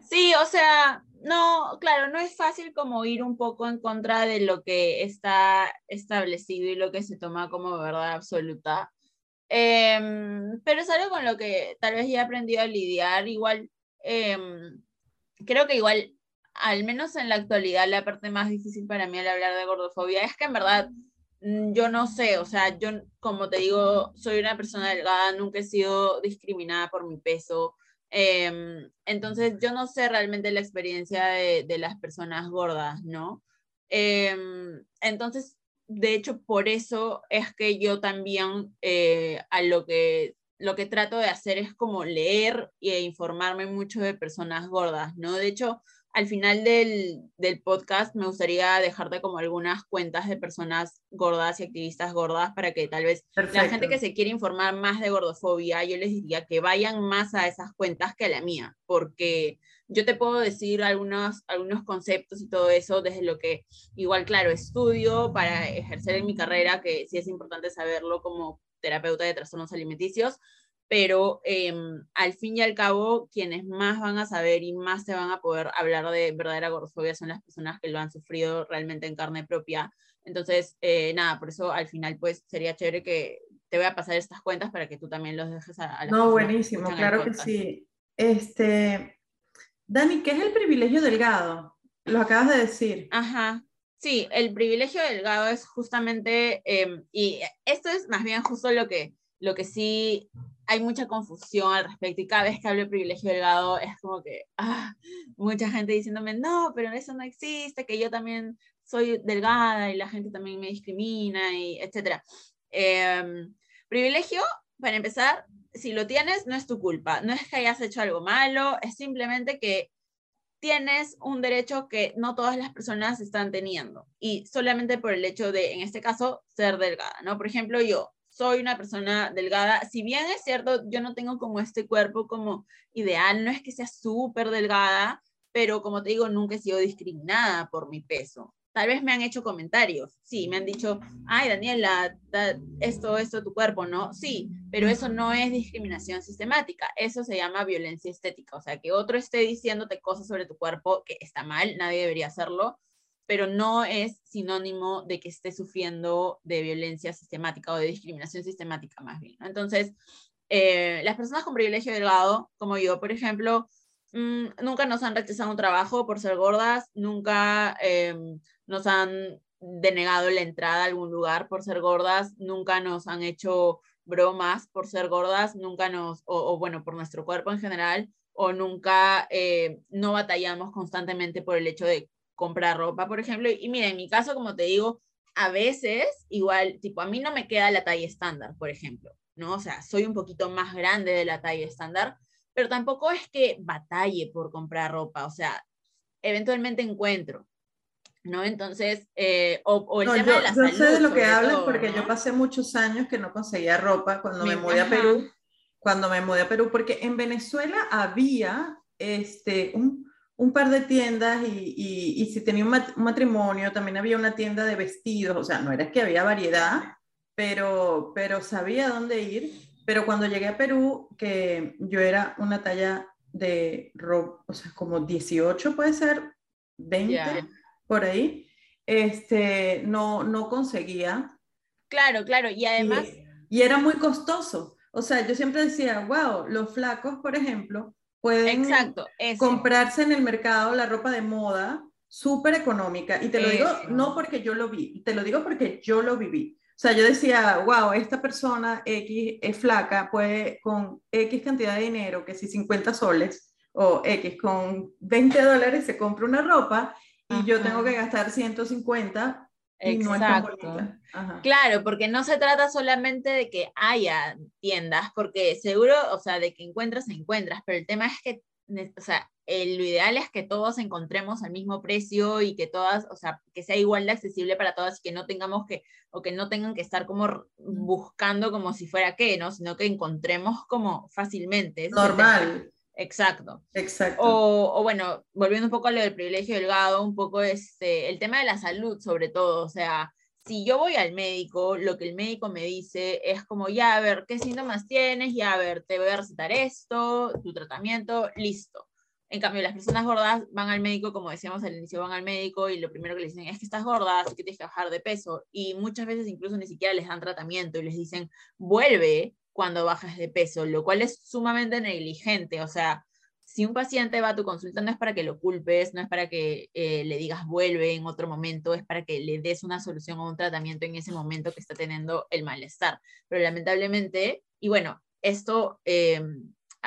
S3: Sí, o sea, no, claro, no es fácil como ir un poco en contra de lo que está establecido y lo que se toma como verdad absoluta. Em, pero es algo con lo que tal vez ya he aprendido a lidiar. Igual, em, creo que igual, al menos en la actualidad, la parte más difícil para mí al hablar de gordofobia es que en verdad mm, yo no sé, o sea, yo como te digo, soy una persona delgada, nunca he sido discriminada por mi peso. Em, entonces yo no sé realmente la experiencia de, las personas gordas, ¿no? Em, entonces, de hecho, por eso es que yo también eh, a lo que lo que trato de hacer es como leer e informarme mucho de personas gordas, ¿no? De hecho, al final del, del, podcast me gustaría dejarte como algunas cuentas de personas gordas y activistas gordas para que tal vez la gente que se quiere informar más de gordofobia, yo les diría que vayan más a esas cuentas que a la mía, porque yo te puedo decir algunos, algunos conceptos y todo eso desde lo que igual, claro, estudio para ejercer en mi carrera, que sí es importante saberlo como terapeuta de trastornos alimenticios, pero em, al fin y al cabo, quienes más van a saber y más se van a poder hablar de verdadera gordofobia son las personas que lo han sufrido realmente en carne propia. Entonces, eh, nada, por eso al final, pues sería chévere que te voy a pasar estas cuentas para que tú también los dejes a, a
S1: No, buenísimo, claro que sí. Este, Dani, ¿qué es el privilegio delgado? Lo acabas de decir.
S3: Ajá. Sí, el privilegio delgado es justamente, em, y esto es más bien justo lo que, lo que sí hay mucha confusión al respecto y cada vez que hablo de privilegio delgado es como que ah, mucha gente diciéndome, no, pero eso no existe, que yo también soy delgada y la gente también me discrimina y etcétera. Em, privilegio, para empezar, si lo tienes, no es tu culpa, no es que hayas hecho algo malo, es simplemente que tienes un derecho que no todas las personas están teniendo y solamente por el hecho de, en este caso, ser delgada, ¿no? Por ejemplo, yo soy una persona delgada. Si bien es cierto, yo no tengo como este cuerpo como ideal, no es que sea súper delgada, pero como te digo, nunca he sido discriminada por mi peso. Tal vez me han hecho comentarios, sí, me han dicho, ay Daniela, esto, esto, tu cuerpo, ¿no? Sí, pero eso no es discriminación sistemática, eso se llama violencia estética, o sea, que otro esté diciéndote cosas sobre tu cuerpo que está mal, nadie debería hacerlo, pero no es sinónimo de que esté sufriendo de violencia sistemática o de discriminación sistemática más bien. Entonces, eh, las personas con privilegio delgado, como yo, por ejemplo, mm, nunca nos han rechazado un trabajo por ser gordas, nunca em, nos han denegado la entrada a algún lugar por ser gordas, nunca nos han hecho bromas por ser gordas, nunca nos, o, bueno, por nuestro cuerpo en general, o nunca eh, no batallamos constantemente por el hecho de comprar ropa, por ejemplo. Y mira, en mi caso, como te digo, a veces igual, tipo, a mí no me queda la talla estándar, por ejemplo, ¿no? O sea, soy un poquito más grande de la talla estándar, pero tampoco es que batalle por comprar ropa, o sea, eventualmente encuentro, ¿no? Entonces, eh, o, el tema de la
S1: yo sé de lo que hablas porque yo pasé muchos años que no conseguía ropa cuando me mudé a Perú, cuando me mudé a Perú, porque en Venezuela había este, un, un par de tiendas y, y, si tenía un matrimonio, también había una tienda de vestidos, o sea, no era que había variedad, pero, pero sabía dónde ir. Pero cuando llegué a Perú, que yo era una talla de ropa, o sea, como 18 puede ser, 20, por ahí, este, no, no conseguía.
S3: Claro, claro, y además...
S1: y era muy costoso. O sea, yo siempre decía, wow, los flacos, por ejemplo, pueden
S3: Exacto,
S1: comprarse en el mercado la ropa de moda súper económica. Y te lo digo no porque yo lo vi, te lo digo porque yo lo viví. O sea, yo decía, wow, esta persona X es flaca, puede con X cantidad de dinero, que si 50 soles o X con 20 dólares se compra una ropa y yo tengo que gastar 150 Exacto.
S3: claro, porque no se trata solamente de que haya tiendas, porque seguro, o sea, de que encuentras, encuentras, pero el tema es que, o sea, lo ideal es que todos encontremos al mismo precio y que todas, o sea, que sea igual de accesible para todas y que no tengamos que, o que no tengan que estar como buscando como si fuera qué, ¿no? Sino que encontremos como fácilmente.
S1: Normal.
S3: Exacto.
S1: Exacto.
S3: O, bueno, volviendo un poco a lo del privilegio delgado, un poco este, el tema de la salud sobre todo, o sea, si yo voy al médico, lo que el médico me dice es como, ya, a ver, ¿qué síntomas tienes? Ya, a ver, te voy a recetar esto, tu tratamiento, listo. En cambio, las personas gordas van al médico, como decíamos al inicio, van al médico y lo primero que le dicen es que estás gorda, así que tienes que bajar de peso. Y muchas veces incluso ni siquiera les dan tratamiento y les dicen, vuelve cuando bajas de peso, lo cual es sumamente negligente. O sea, si un paciente va a tu consulta no es para que lo culpes, no es para que eh, le digas vuelve en otro momento, es para que le des una solución o un tratamiento en ese momento que está teniendo el malestar. Pero lamentablemente, y bueno, esto eh,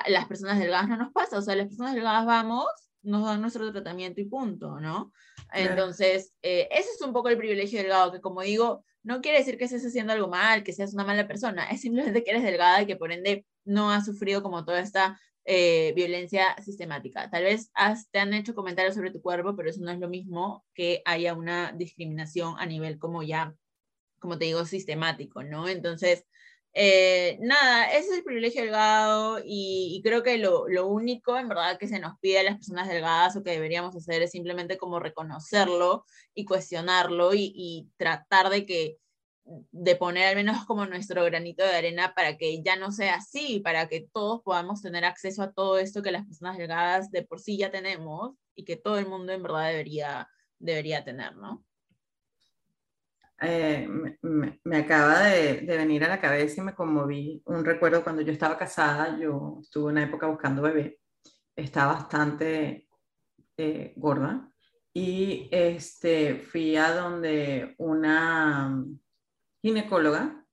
S3: las personas delgadas no nos pasa, o sea, las personas delgadas vamos, nos dan nuestro tratamiento y punto, ¿no? Entonces, eh, ese es un poco el privilegio delgado, que como digo, no quiere decir que estés haciendo algo mal, que seas una mala persona, es simplemente que eres delgada y que por ende no has sufrido como toda esta eh, violencia sistemática. Tal vez te han hecho comentarios sobre tu cuerpo, pero eso no es lo mismo que haya una discriminación a nivel como ya, como te digo, sistemático, ¿no? Entonces, eh, nada, ese es el privilegio delgado y, y creo que lo, único en verdad que se nos pide a las personas delgadas o que deberíamos hacer es simplemente como reconocerlo y cuestionarlo y, y tratar de que de poner al menos como nuestro granito de arena para que ya no sea así, para que todos podamos tener acceso a todo esto que las personas delgadas de por sí ya tenemos y que todo el mundo en verdad debería, debería tener, ¿no?
S1: Eh, me, acaba de, venir a la cabeza y me conmoví un recuerdo cuando yo estaba casada, yo estuve una época buscando bebé, estaba bastante eh, gorda y este, fui a donde una ginecóloga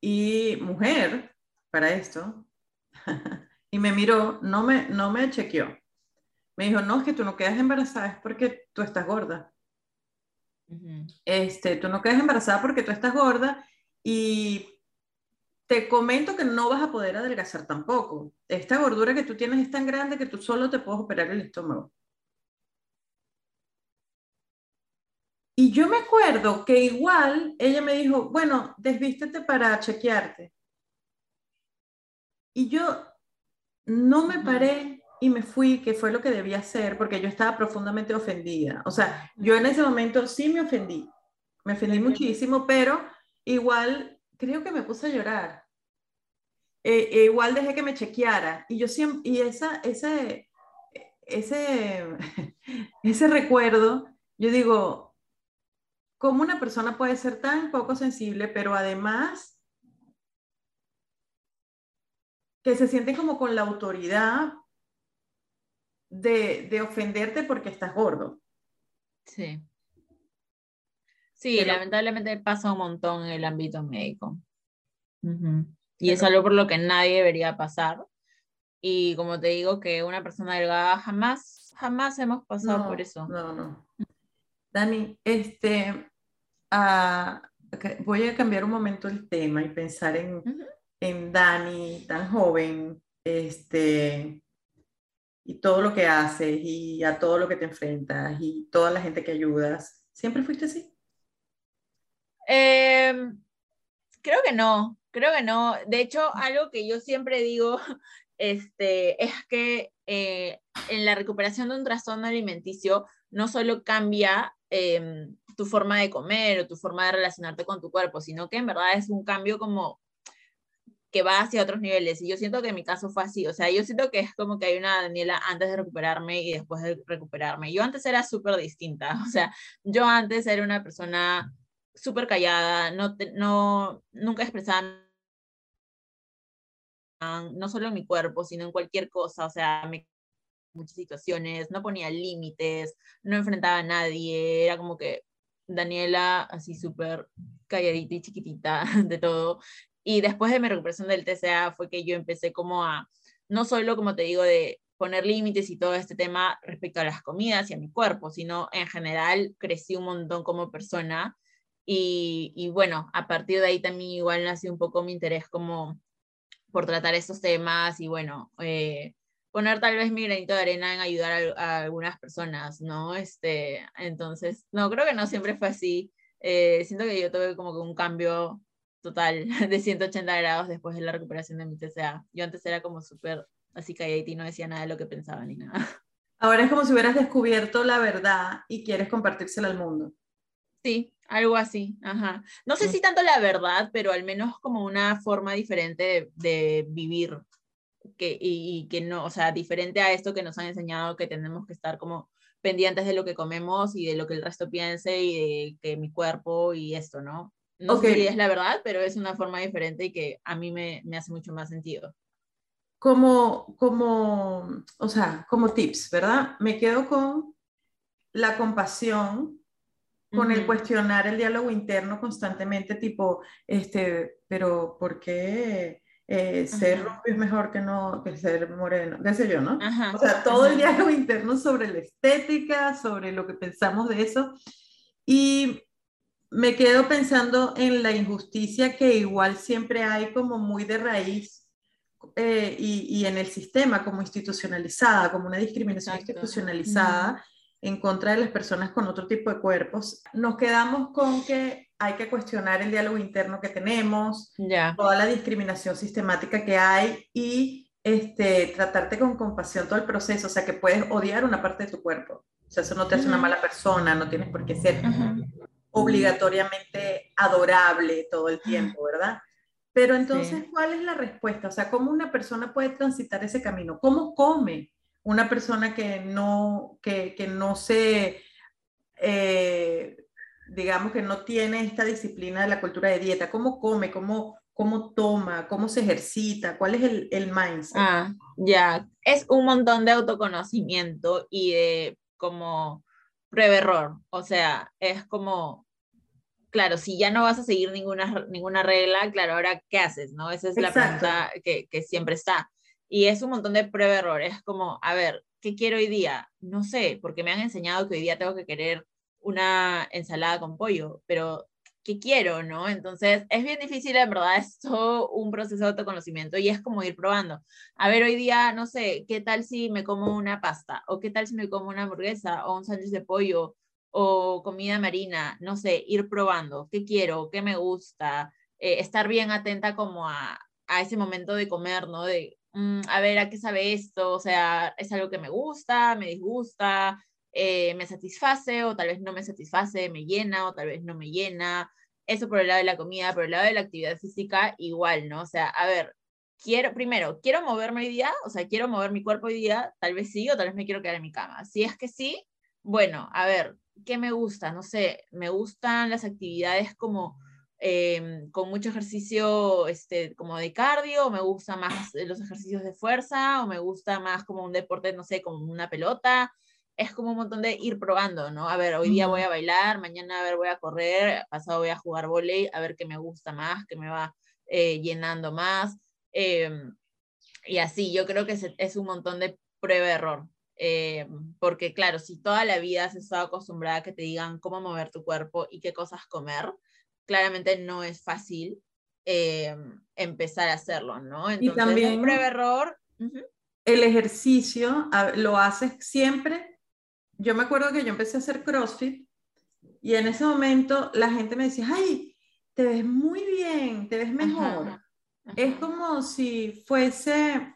S1: y mujer para esto (laughs) y me miró, no me, no me chequeó. Me dijo, no, es que tú no quedas embarazada, es porque tú estás gorda este, tú no quedas embarazada porque tú estás gorda y te comento que no vas a poder adelgazar tampoco. Esta gordura que tú tienes es tan grande que tú solo te puedes operar el estómago. Y yo me acuerdo que igual ella me dijo, bueno, desvístete para chequearte. Y yo no me paré y me fui, que fue lo que debía hacer, porque yo estaba profundamente ofendida. O sea, yo en ese momento sí me ofendí, me ofendí muchísimo, pero igual creo que me puse a llorar. E, e igual dejé que me chequeara y yo siempre, y esa, ese, ese, (laughs) ese recuerdo, yo digo, ¿cómo una persona puede ser tan poco sensible, pero además que se siente como con la autoridad de, ofenderte porque estás gordo.
S3: Sí. Sí, lamentablemente pasa un montón en el ámbito médico. Y es algo por lo que nadie debería pasar. Y como te digo, que una persona delgada jamás, jamás hemos pasado por eso.
S1: No, no. Dani, este, ah, voy a cambiar un momento el tema y pensar en, en Dani, tan joven, este, y todo lo que haces y a todo lo que te enfrentas y toda la gente que ayudas. ¿Siempre fuiste así?
S3: Em, creo que no, creo que no. De hecho, algo que yo siempre digo (laughs) este, es que eh, en la recuperación de un trastorno alimenticio no solo cambia em, tu forma de comer o tu forma de relacionarte con tu cuerpo, sino que en verdad es un cambio como que va hacia otros niveles. Y yo siento que en mi caso fue así. O sea, yo siento que es como que hay una Daniela antes de recuperarme y después de recuperarme. Yo antes era súper distinta. (laughs) O sea, yo antes era una persona súper callada, no, no, nunca expresaba no solo en mi cuerpo, sino en cualquier cosa. O sea, me muchas situaciones, no ponía límites, no enfrentaba a nadie, era como que Daniela así súper calladita y chiquitita (laughs) de todo. Y después de mi recuperación del TCA fue que yo empecé como a, no solo como te digo, de poner límites y todo este tema respecto a las comidas y a mi cuerpo, sino en general crecí un montón como persona. Y, bueno, a partir de ahí también igual nació un poco mi interés como por tratar estos temas y bueno, eh, poner tal vez mi granito de arena en ayudar a, algunas personas, ¿no? Este, entonces, no, creo que no siempre fue así. Eh, siento que yo tuve como que un cambio total (laughs) de 180 grados después de la recuperación de mi TCA. Yo antes era como súper así calladita y no decía nada de lo que pensaba ni nada. (laughs)
S1: Ahora es como si hubieras descubierto la verdad y quieres compartírsela al mundo.
S3: Sí, algo así, ajá. No sé mm. si tanto la verdad, pero al menos como una forma diferente de, vivir que, y, y, que no, o sea, diferente a esto que nos han enseñado que tenemos que estar como pendientes de lo que comemos y de lo que el resto piense y de que mi cuerpo y esto, ¿no? No sé si es la verdad, pero es una forma diferente y que a mí me, me hace mucho más sentido.
S1: Como, como, o sea, como tips, ¿verdad? Me quedo con la compasión, con el cuestionar el diálogo interno constantemente, tipo, este, pero ¿por qué eh, ser rubio es mejor que no que ser moreno? ¿Qué sé yo, no? o sea, todo el diálogo interno sobre la estética, sobre lo que pensamos de eso. Y me quedo pensando en la injusticia que igual siempre hay como muy de raíz eh, y, en el sistema como institucionalizada, como una discriminación institucionalizada en contra de las personas con otro tipo de cuerpos. Nos quedamos con que hay que cuestionar el diálogo interno que tenemos, toda la discriminación sistemática que hay y este, tratarte con compasión todo el proceso, o sea, que puedes odiar una parte de tu cuerpo. O sea, eso no te hace una mala persona, no tienes por qué ser obligatoriamente adorable todo el tiempo, ¿verdad? Pero entonces, ¿cuál es la respuesta? O sea, ¿cómo una persona puede transitar ese camino? ¿Cómo come una persona que no, que, que no se, eh, digamos que no tiene esta disciplina de la cultura de dieta? ¿Cómo come? ¿Cómo, cómo toma? ¿Cómo se ejercita? ¿Cuál es el, el mindset?
S3: Ah, ya. Es un montón de autoconocimiento y de como prueba-error. O sea, es como claro, si ya no vas a seguir ninguna, ninguna regla, claro, ahora, ¿qué haces? ¿no? Esa es la pregunta que, que, siempre está. Y es un montón de prueba-error. Es como, a ver, ¿qué quiero hoy día? No sé, porque me han enseñado que hoy día tengo que querer una ensalada con pollo, pero ¿qué quiero? ¿no? Entonces, es bien difícil, en verdad, es todo un proceso de autoconocimiento y es como ir probando. A ver, hoy día, no sé, ¿qué tal si me como una pasta? ¿O qué tal si me como una hamburguesa o un sándwich de pollo? O comida marina, no sé, ir probando qué quiero, qué me gusta, eh, estar bien atenta como a, a, ese momento de comer, ¿no? De, mm, a ver, ¿a qué sabe esto? O sea, ¿es algo que me gusta, me disgusta, eh, me satisface o tal vez no me satisface, me llena o tal vez no me llena? Eso por el lado de la comida, por el lado de la actividad física, igual, ¿no? O sea, a ver, quiero, primero, ¿quiero moverme hoy día? O sea, ¿quiero mover mi cuerpo hoy día? Tal vez sí o tal vez me quiero quedar en mi cama. Si es que sí, bueno, a ver, ¿qué me gusta? No sé, me gustan las actividades como em, con mucho ejercicio este, como de cardio, o me gusta más los ejercicios de fuerza, o me gusta más como un deporte, no sé, como una pelota. Es como un montón de ir probando, ¿no? A ver, hoy día voy a bailar, mañana a ver, voy a correr, pasado voy a jugar volei, a ver qué me gusta más, qué me va eh, llenando más. Em, y así, yo creo que es un montón de prueba-error. Eh, porque claro, si toda la vida has estado acostumbrada a que te digan cómo mover tu cuerpo y qué cosas comer, claramente no es fácil eh, empezar a hacerlo, ¿no?
S1: Entonces, y también
S3: prueba error.
S1: El ejercicio lo haces siempre. Yo me acuerdo que yo empecé a hacer CrossFit y en ese momento la gente me decía, ay, te ves muy bien, te ves mejor. Es como si fuese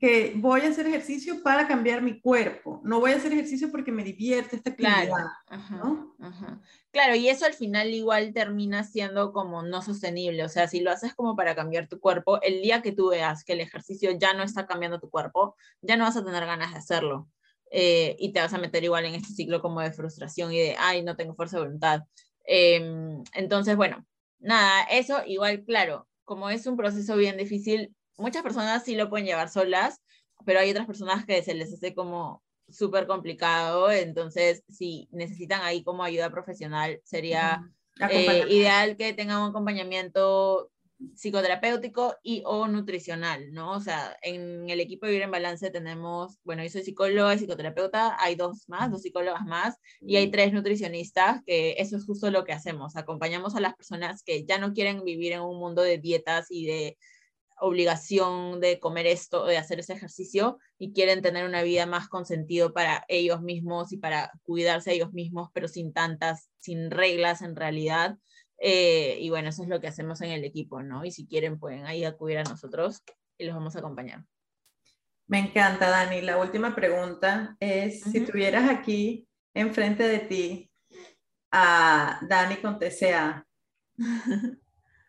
S1: que voy a hacer ejercicio para cambiar mi cuerpo, no voy a hacer ejercicio porque me divierte esta actividad.
S3: Claro, claro, y eso al final igual termina siendo como no sostenible, o sea, si lo haces como para cambiar tu cuerpo, el día que tú veas que el ejercicio ya no está cambiando tu cuerpo, ya no vas a tener ganas de hacerlo. Eh, y te vas a meter igual en este ciclo como de frustración y de, ay, no tengo fuerza de voluntad. Em, entonces, bueno, nada, eso igual, claro, como es un proceso bien difícil, muchas personas sí lo pueden llevar solas, pero hay otras personas que se les hace como súper complicado, entonces si necesitan ahí como ayuda profesional, sería eh, ideal que tengan un acompañamiento psicoterapéutico y o nutricional, ¿no? O sea, en el equipo de Vivir en Balance tenemos, bueno, yo soy psicóloga y psicoterapeuta, hay dos más, dos psicólogas más, y hay tres nutricionistas, que eso es justo lo que hacemos, acompañamos a las personas que ya no quieren vivir en un mundo de dietas y de obligación de comer esto, de hacer ese ejercicio y quieren tener una vida más con sentido para ellos mismos y para cuidarse a ellos mismos, pero sin tantas, sin reglas en realidad. Eh, y bueno, eso es lo que hacemos en el equipo, ¿no? Y si quieren, pueden ahí acudir a nosotros y los vamos a acompañar.
S1: Me encanta, Dani. La última pregunta es, si tuvieras aquí enfrente de ti a Dani con TCA, (laughs)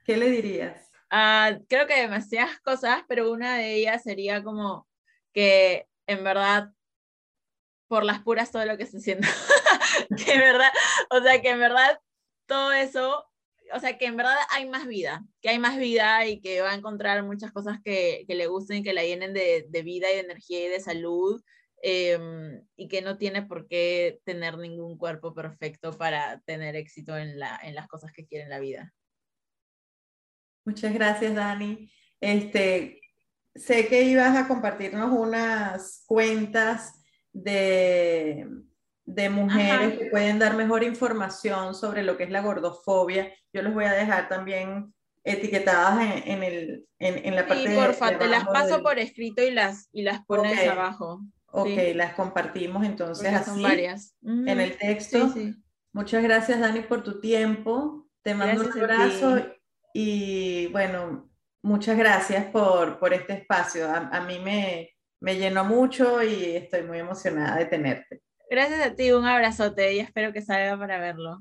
S1: ¿qué le dirías?
S3: Ah, creo que demasiadas cosas, pero una de ellas sería como que en verdad, por las puras, todo lo que estoy haciendo, (laughs) en verdad, o sea, que en verdad todo eso, o sea, que en verdad hay más vida, que hay más vida y que va a encontrar muchas cosas que, que le gusten que la llenen de, de, vida y de energía y de salud. Em, y que no tiene por qué tener ningún cuerpo perfecto para tener éxito en, la, en las cosas que quiere en la vida.
S1: Muchas gracias, Dani. Este, sé que ibas a compartirnos unas cuentas de, de mujeres que pueden dar mejor información sobre lo que es la gordofobia. Yo les voy a dejar también etiquetadas en, el, en, la parte
S3: sí, porfa, te las paso por escrito y las, y las pones abajo.
S1: Ok, las compartimos entonces así son varias. en el texto. Muchas gracias, Dani, por tu tiempo. Te mando un abrazo y bueno, muchas gracias por, por este espacio. A, a mí me, me llenó mucho y estoy muy emocionada de tenerte.
S3: Gracias a ti, un abrazote y espero que salga para verlo.